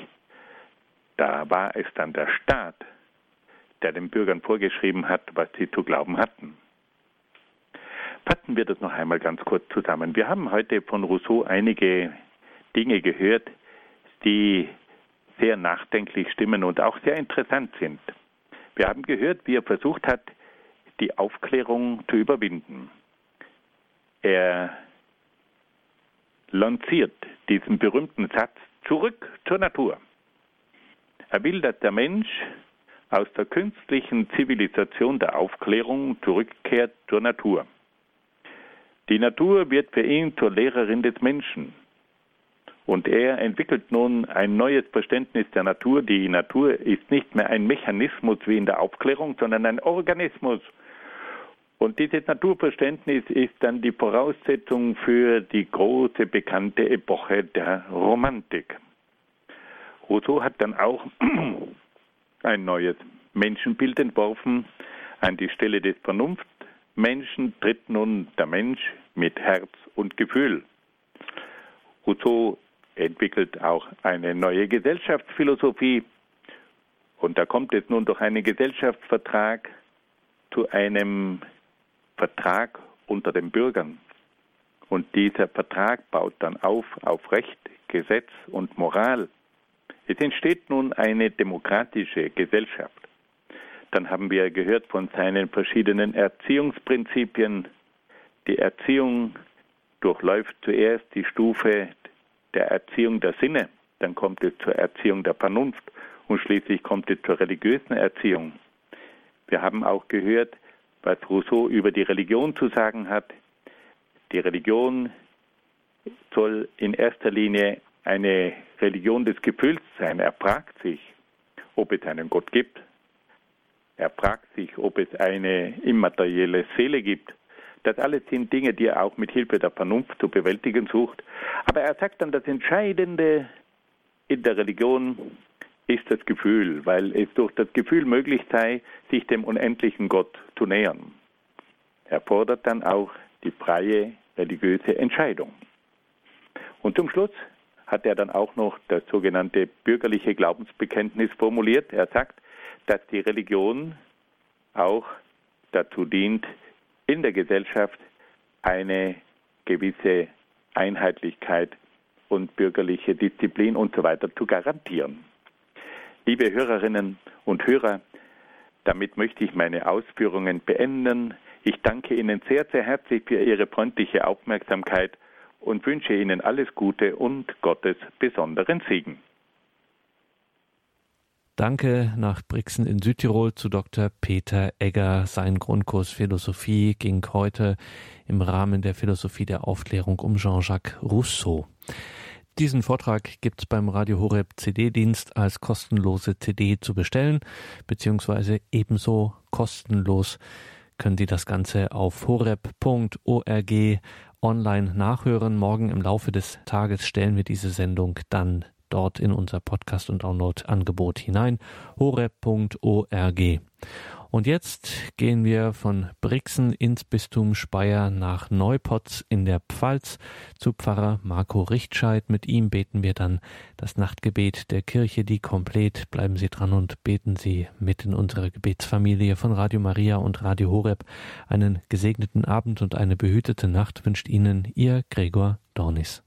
Da war es dann der Staat, der den Bürgern vorgeschrieben hat, was sie zu glauben hatten. Fassen wir das noch einmal ganz kurz zusammen. Wir haben heute von Rousseau einige Dinge gehört, die sehr nachdenklich stimmen und auch sehr interessant sind. Wir haben gehört, wie er versucht hat, die Aufklärung zu überwinden. Er lanciert diesen berühmten Satz zurück zur Natur. Er will, dass der Mensch aus der künstlichen Zivilisation der Aufklärung zurückkehrt zur Natur. Die Natur wird für ihn zur Lehrerin des Menschen. Und er entwickelt nun ein neues Verständnis der Natur. Die Natur ist nicht mehr ein Mechanismus wie in der Aufklärung, sondern ein Organismus. Und dieses Naturverständnis ist dann die Voraussetzung für die große bekannte Epoche der Romantik. Rousseau hat dann auch [CLEARS THROAT] ein neues Menschenbild entworfen. An die Stelle des Vernunftmenschen tritt nun der Mensch mit Herz und Gefühl. Rousseau entwickelt auch eine neue Gesellschaftsphilosophie. Und da kommt es nun durch einen Gesellschaftsvertrag zu einem Vertrag unter den Bürgern. Und dieser Vertrag baut dann auf auf Recht, Gesetz und Moral. Es entsteht nun eine demokratische Gesellschaft. Dann haben wir gehört von seinen verschiedenen Erziehungsprinzipien. Die Erziehung durchläuft zuerst die Stufe der Erziehung der Sinne, dann kommt es zur Erziehung der Vernunft und schließlich kommt es zur religiösen Erziehung. Wir haben auch gehört, was Rousseau über die Religion zu sagen hat. Die Religion soll in erster Linie eine Religion des Gefühls sein. Er fragt sich, ob es einen Gott gibt. Er fragt sich, ob es eine immaterielle Seele gibt. Das alles sind Dinge, die er auch mit Hilfe der Vernunft zu bewältigen sucht. Aber er sagt dann, das Entscheidende in der Religion ist das Gefühl, weil es durch das Gefühl möglich sei, sich dem unendlichen Gott zu nähern. Er fordert dann auch die freie religiöse Entscheidung. Und zum Schluss hat er dann auch noch das sogenannte bürgerliche Glaubensbekenntnis formuliert. Er sagt, dass die Religion auch dazu dient, in der Gesellschaft eine gewisse Einheitlichkeit und bürgerliche Disziplin und so weiter zu garantieren. Liebe Hörerinnen und Hörer, damit möchte ich meine Ausführungen beenden. Ich danke Ihnen sehr, sehr herzlich für Ihre freundliche Aufmerksamkeit und wünsche Ihnen alles Gute und Gottes besonderen Segen. Danke nach Brixen in Südtirol zu Dr. Peter Egger. Sein Grundkurs Philosophie ging heute im Rahmen der Philosophie der Aufklärung um Jean-Jacques Rousseau. Diesen Vortrag gibt es beim Radio Horeb CD-Dienst als kostenlose CD zu bestellen, beziehungsweise ebenso kostenlos können Sie das Ganze auf horeb.org online nachhören. Morgen im Laufe des Tages stellen wir diese Sendung dann dort in unser Podcast- und Download-Angebot hinein, horeb.org. Und jetzt gehen wir von Brixen ins Bistum Speyer nach Neupotz in der Pfalz zu Pfarrer Marco Richtscheid. Mit ihm beten wir dann das Nachtgebet der Kirche, die komplett. Bleiben Sie dran und beten Sie mit in unserer Gebetsfamilie von Radio Maria und Radio Horeb. Einen gesegneten Abend und eine behütete Nacht wünscht Ihnen Ihr Gregor Dornis.